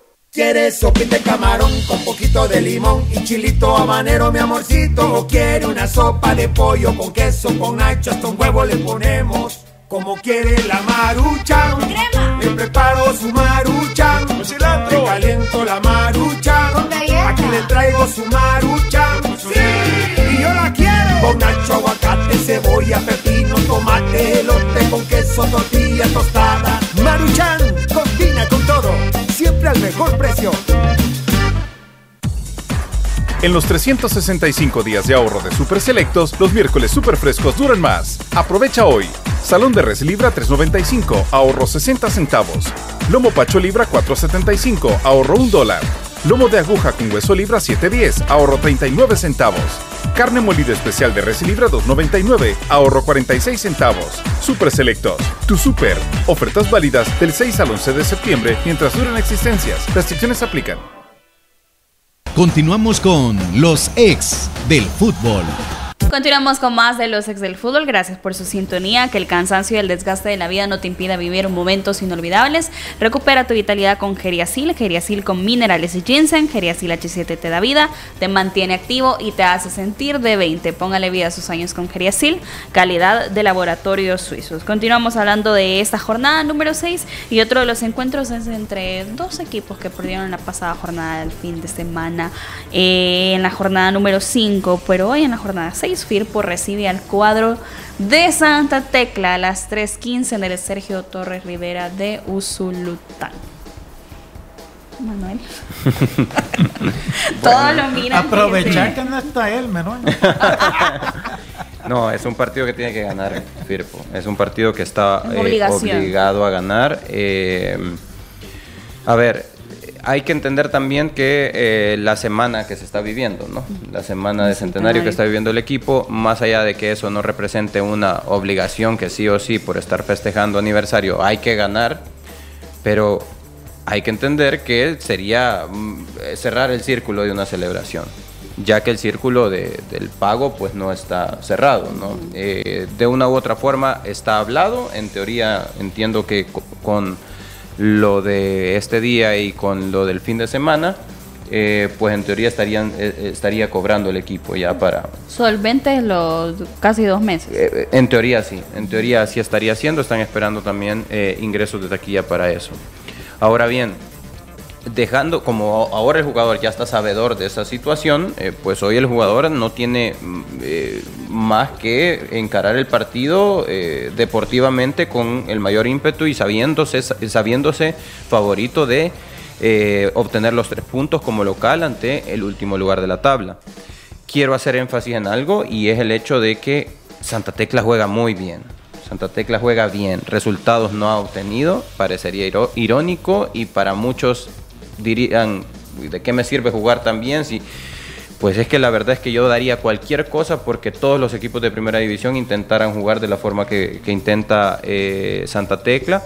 ¿Quieres sopita de camarón con poquito de limón y chilito habanero, mi amorcito? ¿O quiere una sopa de pollo con queso, con nacho, hasta un huevo le ponemos? Como quiere la marucha, le preparo su marucha, con cilantro, le caliento la marucha, aquí le traigo su marucha, sí, y yo la quiero, con nacho, aguacate, cebolla, pepino, tomate, elote, con queso, tortilla tostada, maruchan, combina con todo, siempre al mejor precio. En los 365 días de ahorro de Super Selectos, los miércoles super frescos duran más. Aprovecha hoy. Salón de res libra 3.95, ahorro 60 centavos. Lomo pacho libra 4.75, ahorro 1 dólar. Lomo de aguja con hueso libra 7.10, ahorro 39 centavos. Carne molida especial de res libra 2.99, ahorro 46 centavos. Super Selectos, tu super. Ofertas válidas del 6 al 11 de septiembre mientras duran existencias. Restricciones aplican. Continuamos con los ex del fútbol. Continuamos con más de los ex del fútbol. Gracias por su sintonía. Que el cansancio y el desgaste de la vida no te impida vivir momentos inolvidables. Recupera tu vitalidad con Geriasil. Geriasil con minerales y ginseng. Geriasil H7 te da vida, te mantiene activo y te hace sentir de 20. Póngale vida a sus años con Geriasil. Calidad de laboratorios suizos. Continuamos hablando de esta jornada número 6 y otro de los encuentros es entre dos equipos que perdieron la pasada jornada del fin de semana. Eh, en la jornada número 5, pero hoy en la jornada 6 Firpo recibe al cuadro de Santa Tecla a las 3.15 en el Sergio Torres Rivera de Usulután. Manuel. Todo lo mira. Aprovechar que no está él, Manuel. No, es un partido que tiene que ganar Firpo. Es un partido que está Es eh, obligado a ganar. Eh, a ver, hay que entender también que eh, la semana que se está viviendo, ¿no? La semana de centenario que está viviendo el equipo, más allá de que eso no represente una obligación que sí o sí por estar festejando aniversario hay que ganar, pero hay que entender que sería mm, cerrar el círculo de una celebración, ya que el círculo de- del pago pues no está cerrado, ¿no? Eh, de una u otra forma está hablado, en teoría entiendo que co- con lo de este día y con lo del fin de semana, eh, pues en teoría estarían, eh, eh, estaría cobrando el equipo ya para, Solventes los casi dos meses. eh, en teoría sí, en teoría sí estaría haciendo, están esperando también ingresos de taquilla para eso. Ahora bien, dejando, como ahora el jugador ya está sabedor de esa situación, eh, pues hoy el jugador no tiene mm, eh, más que encarar el partido eh, deportivamente con el mayor ímpetu y sabiéndose, sabiéndose favorito de obtener los tres puntos como local ante el último lugar de la tabla. Quiero hacer énfasis en algo y es el hecho de que Santa Tecla juega muy bien. Santa Tecla juega bien, resultados no ha obtenido, parecería irónico y para muchos dirían, ¿de qué me sirve jugar tan bien si pues es que la verdad es que yo daría cualquier cosa porque todos los equipos de primera división intentaran jugar de la forma que, que intenta eh, Santa Tecla.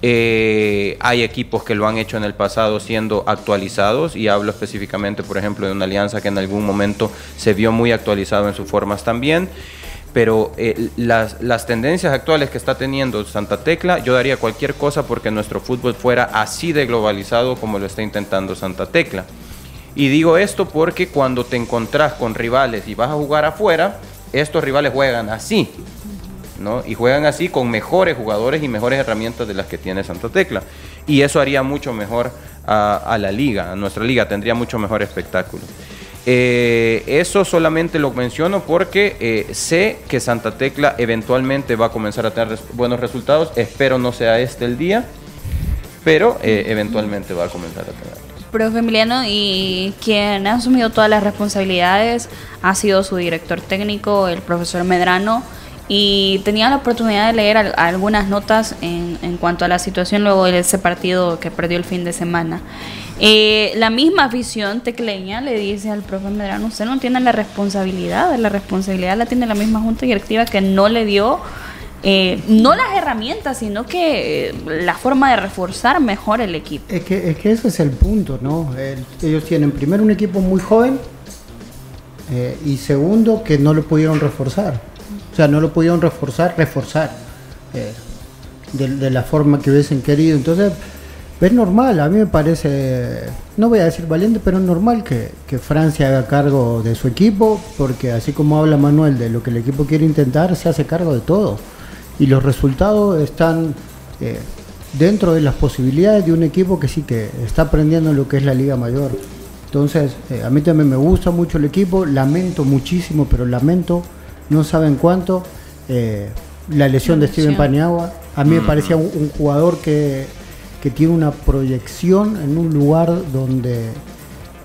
Eh, hay equipos que lo han hecho en el pasado siendo actualizados y hablo específicamente, por ejemplo, de una alianza que en algún momento se vio muy actualizado en sus formas también. Pero eh, las, las tendencias actuales que está teniendo Santa Tecla, yo daría cualquier cosa porque nuestro fútbol fuera así de globalizado como lo está intentando Santa Tecla. Y digo esto porque cuando te encontrás con rivales y vas a jugar afuera, estos rivales juegan así. ¿no? Y juegan así con mejores jugadores y mejores herramientas de las que tiene Santa Tecla. Y eso haría mucho mejor a, a la liga, a nuestra liga, tendría mucho mejor espectáculo. Eh, eso solamente lo menciono porque eh, sé que Santa Tecla eventualmente va a comenzar a tener res- buenos resultados. Espero no sea este el día, pero eh, eventualmente va a comenzar a tener. Profe Emiliano, y quien ha asumido todas las responsabilidades ha sido su director técnico, el profesor Medrano, y tenía la oportunidad de leer al- algunas notas en, en cuanto a la situación luego de ese partido que perdió el fin de semana. Eh, la misma afición tecleña le dice al profe Medrano, usted no tiene la responsabilidad, la responsabilidad la tiene la misma junta directiva que no le dio eh, no las herramientas, sino que eh, la forma de reforzar mejor el equipo. Es que, es que ese es el punto, ¿no? El- ellos tienen primero un equipo muy joven eh, y segundo que no lo pudieron reforzar. O sea, no lo pudieron reforzar, reforzar eh, de, de la forma que hubiesen querido. Entonces, Es normal, a mí me parece, no voy a decir valiente, pero es normal que, que Francia haga cargo de su equipo, porque así como habla Manuel de lo que el equipo quiere intentar, se hace cargo de todo. Y los resultados están eh, dentro de las posibilidades de un equipo que sí que está aprendiendo lo que es la Liga Mayor. Entonces, eh, a mí también me gusta mucho el equipo, lamento muchísimo, pero lamento, no saben cuánto, eh, la lesión de Steven. Paniagua. A mí me Mm. parecía un, un jugador que, que tiene una proyección en un lugar donde,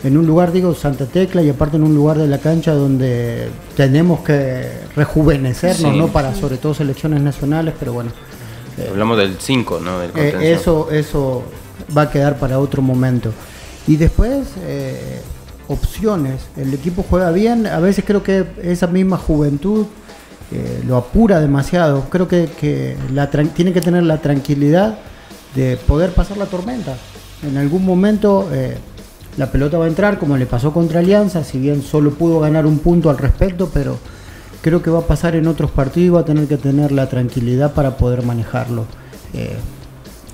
en un lugar, digo, Santa Tecla y aparte en un lugar de la cancha donde tenemos que rejuvenecernos, Sí. ¿no? Para sobre todo selecciones nacionales, pero bueno. Hablamos del 5, ¿no? Del Eh, eso, eso va a quedar para otro momento. Y después, eh, opciones. El equipo juega bien. A veces creo que esa misma juventud eh, lo apura demasiado. Creo que, que la tiene que tener la tranquilidad de poder pasar la tormenta. En algún momento eh, la pelota va a entrar, como le pasó contra Alianza, si bien solo pudo ganar un punto al respecto, pero creo que va a pasar en otros partidos y va a tener que tener la tranquilidad para poder manejarlo. Eh,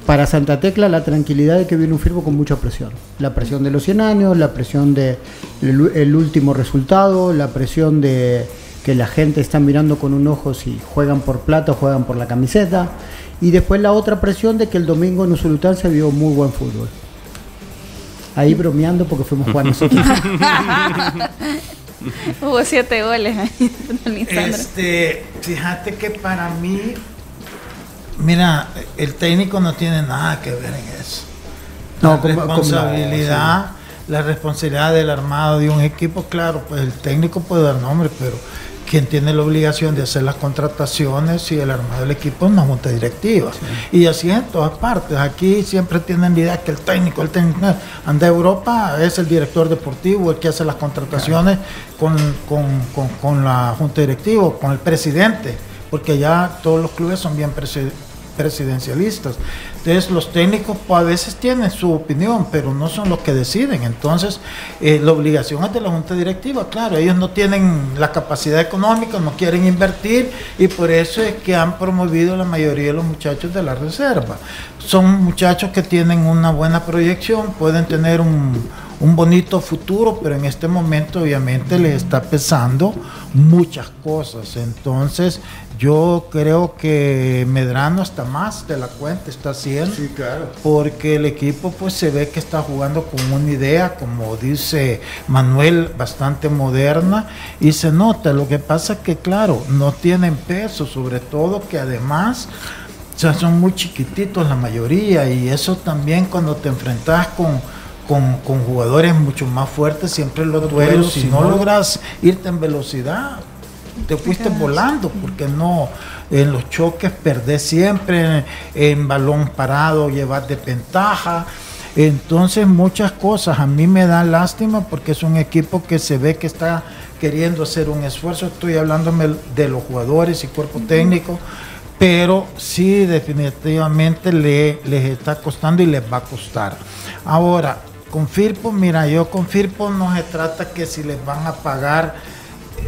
para Santa Tecla la tranquilidad de que viene un Firpo con mucha presión. La presión de los 100 años, la presión de el último resultado, la presión de que la gente está mirando con un ojo si juegan por plata o juegan por la camiseta. Y después la otra presión de que el domingo en Usulután se vio muy buen fútbol. Ahí bromeando porque fuimos a jugar nosotros. Hubo siete goles ahí. Este, fíjate que para mí, mira, el técnico no tiene nada que ver en eso. No, la como- como la- responsabilidad, la responsabilidad del armado de un equipo, claro, pues el técnico puede dar nombre, pero quien tiene la obligación de hacer las contrataciones y el armado del equipo es una junta directiva. Y así en todas partes. Aquí siempre tienen la idea que el técnico, el técnico, anda a Europa, es el director deportivo el que hace las contrataciones con, con- con- con la junta directiva, con el presidente, porque ya todos los clubes son bien presi- presidencialistas. Entonces los técnicos pues, a veces tienen su opinión, pero no son los que deciden. Entonces eh, la obligación es de la junta directiva, claro, ellos no tienen la capacidad económica, no quieren invertir y por eso es que han promovido la mayoría de los muchachos de la reserva. Son muchachos que tienen una buena proyección, pueden tener un, un bonito futuro, pero en este momento obviamente les está pesando muchas cosas. Entonces yo creo que Medrano está más de la cuenta, está haciendo. Porque el equipo pues se ve que está jugando con una idea, como dice Manuel, bastante moderna y se nota. Lo que pasa es que claro, no tienen peso, sobre todo que además o sea, son muy chiquititos la mayoría y eso también cuando te enfrentas con, con, con jugadores mucho más fuertes, siempre los duelos, si no logras irte en velocidad, te fuiste volando porque no en los choques perdés siempre en balón parado llevas desventaja. Entonces muchas cosas. A mí me da lástima porque es un equipo que se ve que está queriendo hacer un esfuerzo. Estoy hablándome de los jugadores y cuerpo técnico pero sí definitivamente le, les está costando y les va a costar. Ahora con Firpo mira yo con Firpo no se trata que si les van a pagar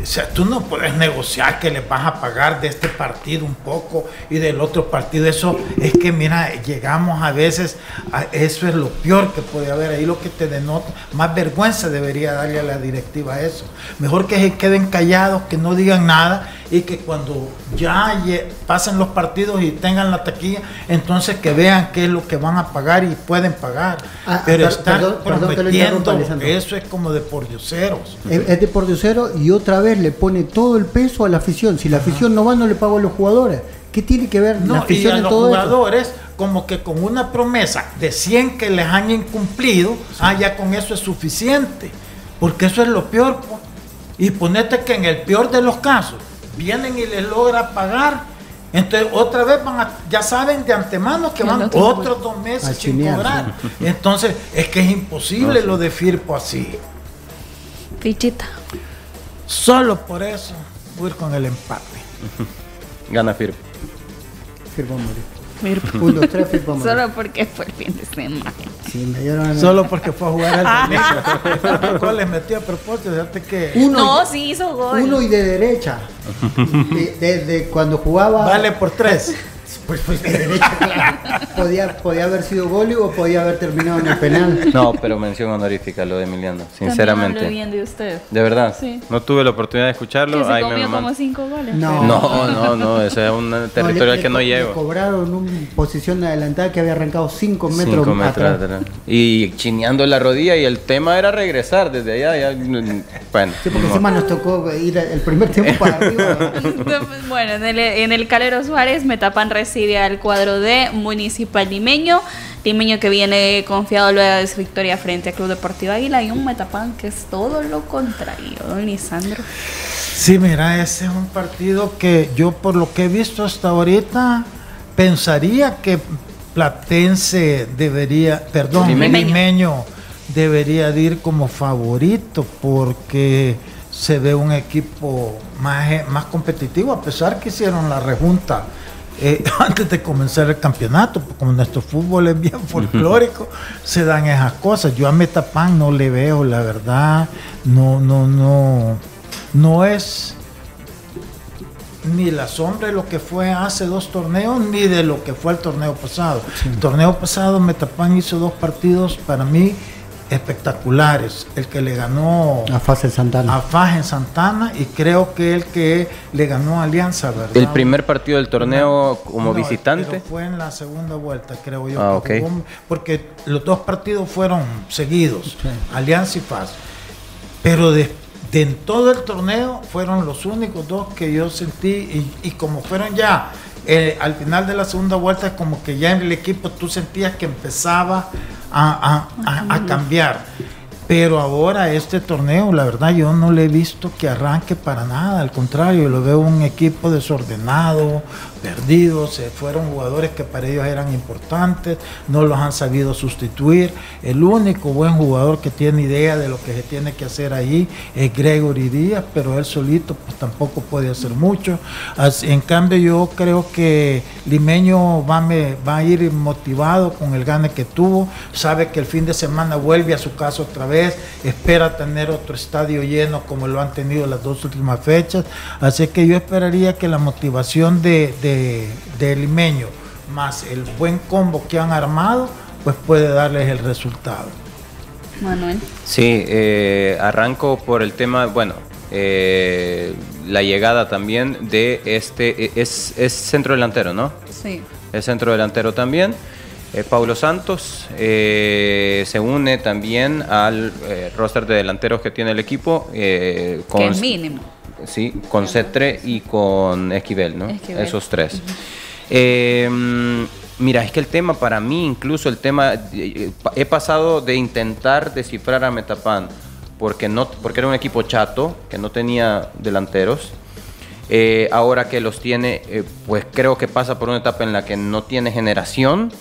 o sea, tú no puedes negociar que le vas a pagar de este partido un poco y del otro partido. Eso es que, mira, llegamos a veces, a eso es lo peor que puede haber. Ahí lo que te denota, más vergüenza debería darle a la directiva eso. Mejor que se queden callados, que no digan nada y que cuando ya pasen los partidos y tengan la taquilla, entonces que vean qué es lo que van a pagar y pueden pagar. Ah, Pero per- están perdón- perdón que prometiendo, Lisandro. eso es como de por dioseros. Es, es de por diosero y otra vez le pone todo el peso a la afición. Si la afición no va, no le pago a los jugadores. ¿Qué tiene que ver la No, y afición a en los todo jugadores, como que con una promesa de 100 que les han incumplido, ah, ya con eso es suficiente. Porque eso es lo peor. po. Y ponete que en el peor de los casos, vienen y les logra pagar. Entonces, otra vez van a, ya saben de antemano que van otro- otros dos meses A sin chinear, cobrar. Entonces, es que es imposible lo de Firpo así. Fichita. Solo por eso voy a ir con el empate. Gana Firpo. Firpo morir. Un, dos, tres. Solo porque fue el fin de semana. Sí, me dieron- Solo porque fue a jugar al domingo. ¿Cuántos goles metió a propósito? Fíjate que Uno, No, sí hizo gol. uno y de derecha. De- Desde cuando jugaba. vale por tres. Pues, pues de derecho, claro. Podía, podía haber sido gol o podía haber terminado en el penal. No, pero mención honorífica lo de Emiliano, También sinceramente. hablo bien de usted. De verdad. Sí. No tuve la oportunidad de escucharlo. Que se me comió mando- como cinco goles. No. No, no, no, ese es un territorio le- al que le no llego. cobraron una posición adelantada que había arrancado 5 metros, Cinco metros atrás. atrás. Y chineando la rodilla y el tema era regresar desde allá. ya- bueno, Sí, porque encima nos tocó ir el primer tiempo para arriba. Bueno, en el, en el Calero Suárez, Metapan recibe al cuadro de Municipal Limeño. Limeño que viene confiado luego de su victoria frente a Club Deportivo Águila. Y un Metapan que es todo lo contrario, don Lisandro. Sí, mira, ese es un partido que yo por lo que he visto hasta ahorita pensaría que Platense debería, perdón, Limeño. Limeño, debería de ir como favorito porque se ve un equipo más, eh, más competitivo a pesar que hicieron la rejunta eh, antes de comenzar el campeonato, porque como nuestro fútbol es bien folclórico, se dan esas cosas. Yo a Metapan no le veo, la verdad, no, no, no, no es ni la sombra de lo que fue hace dos torneos, ni de lo que fue el torneo pasado. El torneo pasado Metapan hizo dos partidos para mí espectaculares. El que le ganó A fase Santana. a en Santana y creo que el que le ganó a Alianza, ¿verdad? El primer partido del torneo como No, visitante. pero fue en la segunda vuelta, creo yo. Ah, jugó, porque los dos partidos fueron seguidos, Alianza y Faz. Pero de, de en todo el torneo fueron los únicos dos que yo sentí y, y como fueron ya eh, al final de la segunda vuelta, como que ya en el equipo tú sentías que empezaba a, a- a- a cambiar. Pero ahora este torneo, la verdad, yo no le he visto que arranque para nada. Al contrario, lo veo un equipo desordenado, perdido. Se fueron jugadores que para ellos eran importantes, no los han sabido sustituir. El único buen jugador que tiene idea de lo que se tiene que hacer ahí es Gregory Díaz, pero él solito pues, tampoco puede hacer mucho. En cambio, yo creo que Limeño va, me- va a ir motivado con el gane que tuvo. Sabe que el fin de semana vuelve a su casa otra vez. Espera tener otro estadio lleno como lo han tenido las dos últimas fechas. Así que yo esperaría que la motivación de, de Limeño más el buen combo que han armado, pues puede darles el resultado. Manuel. Sí, eh, arranco por el tema, bueno, eh, la llegada también de este, eh, es, es centro delantero, ¿no? Sí. Es centro delantero también. Eh, Paulo Santos eh, se une también al eh, roster de delanteros que tiene el equipo. eh, Que con, es mínimo. Sí, con Cetre y con Esquivel, ¿no? Esquivel. Esos tres. Eh, mm, mira, es que el tema para mí, incluso el tema, eh, pa- he pasado de intentar descifrar a Metapan porque, no, porque era un equipo chato, que no tenía delanteros. Eh, ahora que los tiene, eh, pues creo que pasa por una etapa en la que no tiene generación.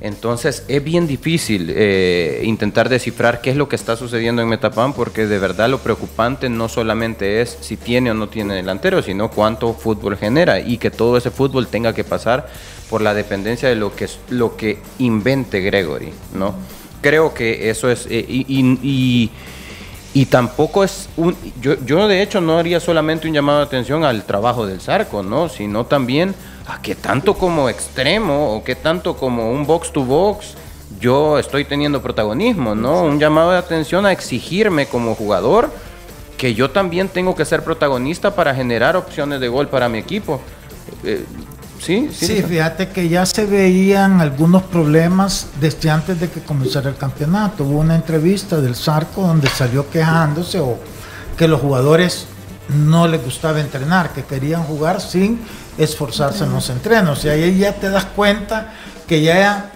Entonces es bien difícil eh, intentar descifrar qué es lo que está sucediendo en Metapan porque de verdad lo preocupante no solamente es si tiene o no tiene delantero, sino cuánto fútbol genera y que todo ese fútbol tenga que pasar por la dependencia de lo que, lo que invente Gregory, ¿no? Creo que eso es... eh, y- y- y- y tampoco es un. Yo, yo, de hecho, no haría solamente un llamado de atención al trabajo del Zarco, ¿no? Sino también a que tanto como extremo o que tanto como un box to box yo estoy teniendo protagonismo, ¿no? Un llamado de atención a exigirme como jugador que yo también tengo que ser protagonista para generar opciones de gol para mi equipo. Eh, sí, sí. Sí, fíjate que ya se veían algunos problemas desde antes de que comenzara el campeonato. Hubo una entrevista del Zarco donde salió quejándose o que los jugadores no les gustaba entrenar, que querían jugar sin esforzarse en los entrenos. Y ahí ya te das cuenta que ya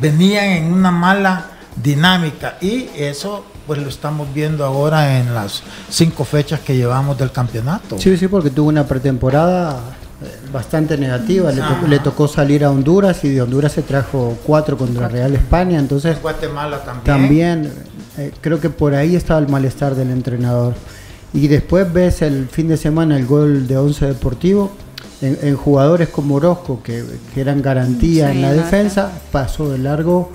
venían en una mala dinámica y eso pues lo estamos viendo ahora en las cinco fechas que llevamos del campeonato. Sí, sí, porque tuvo una pretemporada eh, bastante negativa. Le, to- Ajá. le tocó salir a Honduras y de Honduras se trajo cuatro contra Real España. Entonces, Guatemala también. también eh, creo que por ahí estaba el malestar del entrenador. Y después ves el fin de semana el gol de Once Deportivo. En, en jugadores como Orozco, que, que eran garantía Sí, en la defensa, pasó de largo.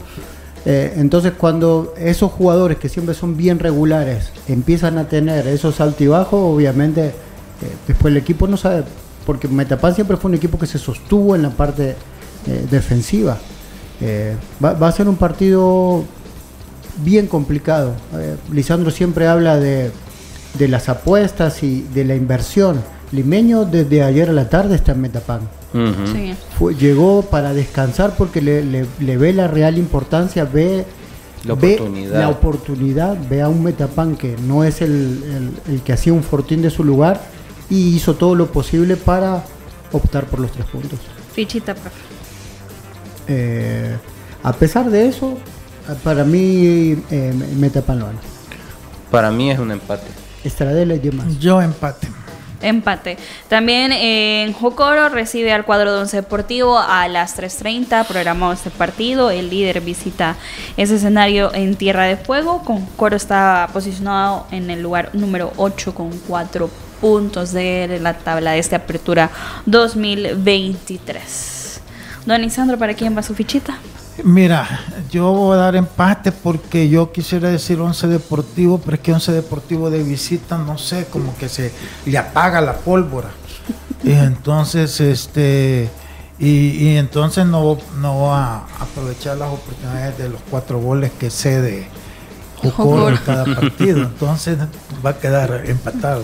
Eh, entonces cuando esos jugadores que siempre son bien regulares empiezan a tener esos altibajos, obviamente eh, después el equipo no sabe porque Metapan siempre fue un equipo que se sostuvo en la parte eh, defensiva. Va, va a ser un partido bien complicado. Lisandro siempre habla de, de las apuestas y de la inversión. Limeño desde ayer a la tarde está en Metapan. Ujú. Sí. Fue- llegó para descansar porque le, le- le ve la real importancia, ve La ve oportunidad. la oportunidad, ve a un Metapan que no es el, el- el que hacía un fortín de su lugar y hizo todo lo posible para optar por los tres puntos. Fichita, profe. Eh, a pesar de eso, para mí eh, Metapan lo gana. Para mí es un empate. Estradela y demás. Yo empate. Empate. También en Jocoro recibe al cuadro de Once Deportivo a las 3.30, programado este partido. El líder visita ese escenario en Tierra de Fuego. Con Coro está posicionado en el lugar número 8 con 4 puntos de la tabla de esta apertura 2023. Don Isandro, ¿para quién va su fichita? Mira, yo voy a dar empate porque yo quisiera decir Once Deportivo, pero es que Once Deportivo de visita, no sé, como que se le apaga la pólvora. Y entonces, este, y, y entonces no, no va a aprovechar las oportunidades de los cuatro goles que cede Jocoro en cada partido. Entonces va a quedar empatado.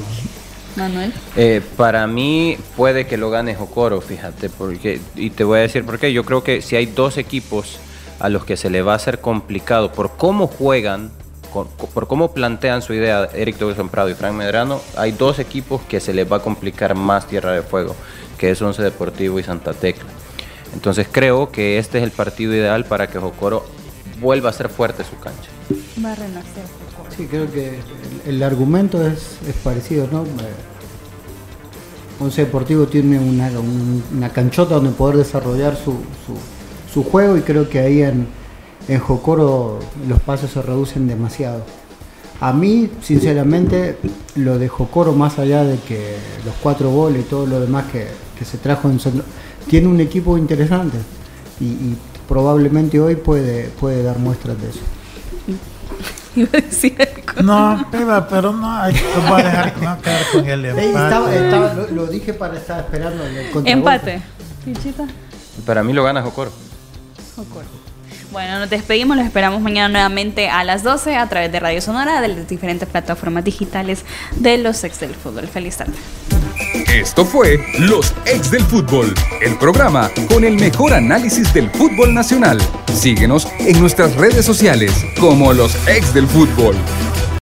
Manuel. Eh, para mí puede que lo gane Jocoro, fíjate, porque y te voy a decir por qué. Yo creo que si hay dos equipos a los que se le va a hacer complicado por cómo juegan, por, por cómo plantean su idea Eric Douglas Prado y Frank Medrano, hay dos equipos que se les va a complicar más Tierra de Fuego, que es Once Deportivo y Santa Tecla. Entonces creo que este es el partido ideal para que Jocoro vuelva a ser fuerte su cancha. Va a renacer Jocoro. Sí, creo que el, el argumento es, es parecido, ¿no? Eh, Once Deportivo tiene una, un- una canchota donde poder desarrollar su, su- su juego y creo que ahí en, en Jocoro los pasos se reducen demasiado. A mí, sinceramente, lo de Jocoro, más allá de que los cuatro goles y todo lo demás que, que se trajo en San- tiene un equipo interesante y, y probablemente hoy puede, puede dar muestras de eso. Iba a decir algo. No, piba, pero no, hay que va a dejar a quedar con el empate. Estaba- estaba- lo, lo dije para estar esperando el. Empate. Fichita. Para mí lo gana Jocoro. Bueno, nos despedimos, los esperamos mañana nuevamente a las 12 a través de Radio Sonora, de las diferentes plataformas digitales de los ex del fútbol. Feliz tarde. Esto fue Los Ex del Fútbol, el programa con el mejor análisis del fútbol nacional. Síguenos en nuestras redes sociales como Los Ex del Fútbol.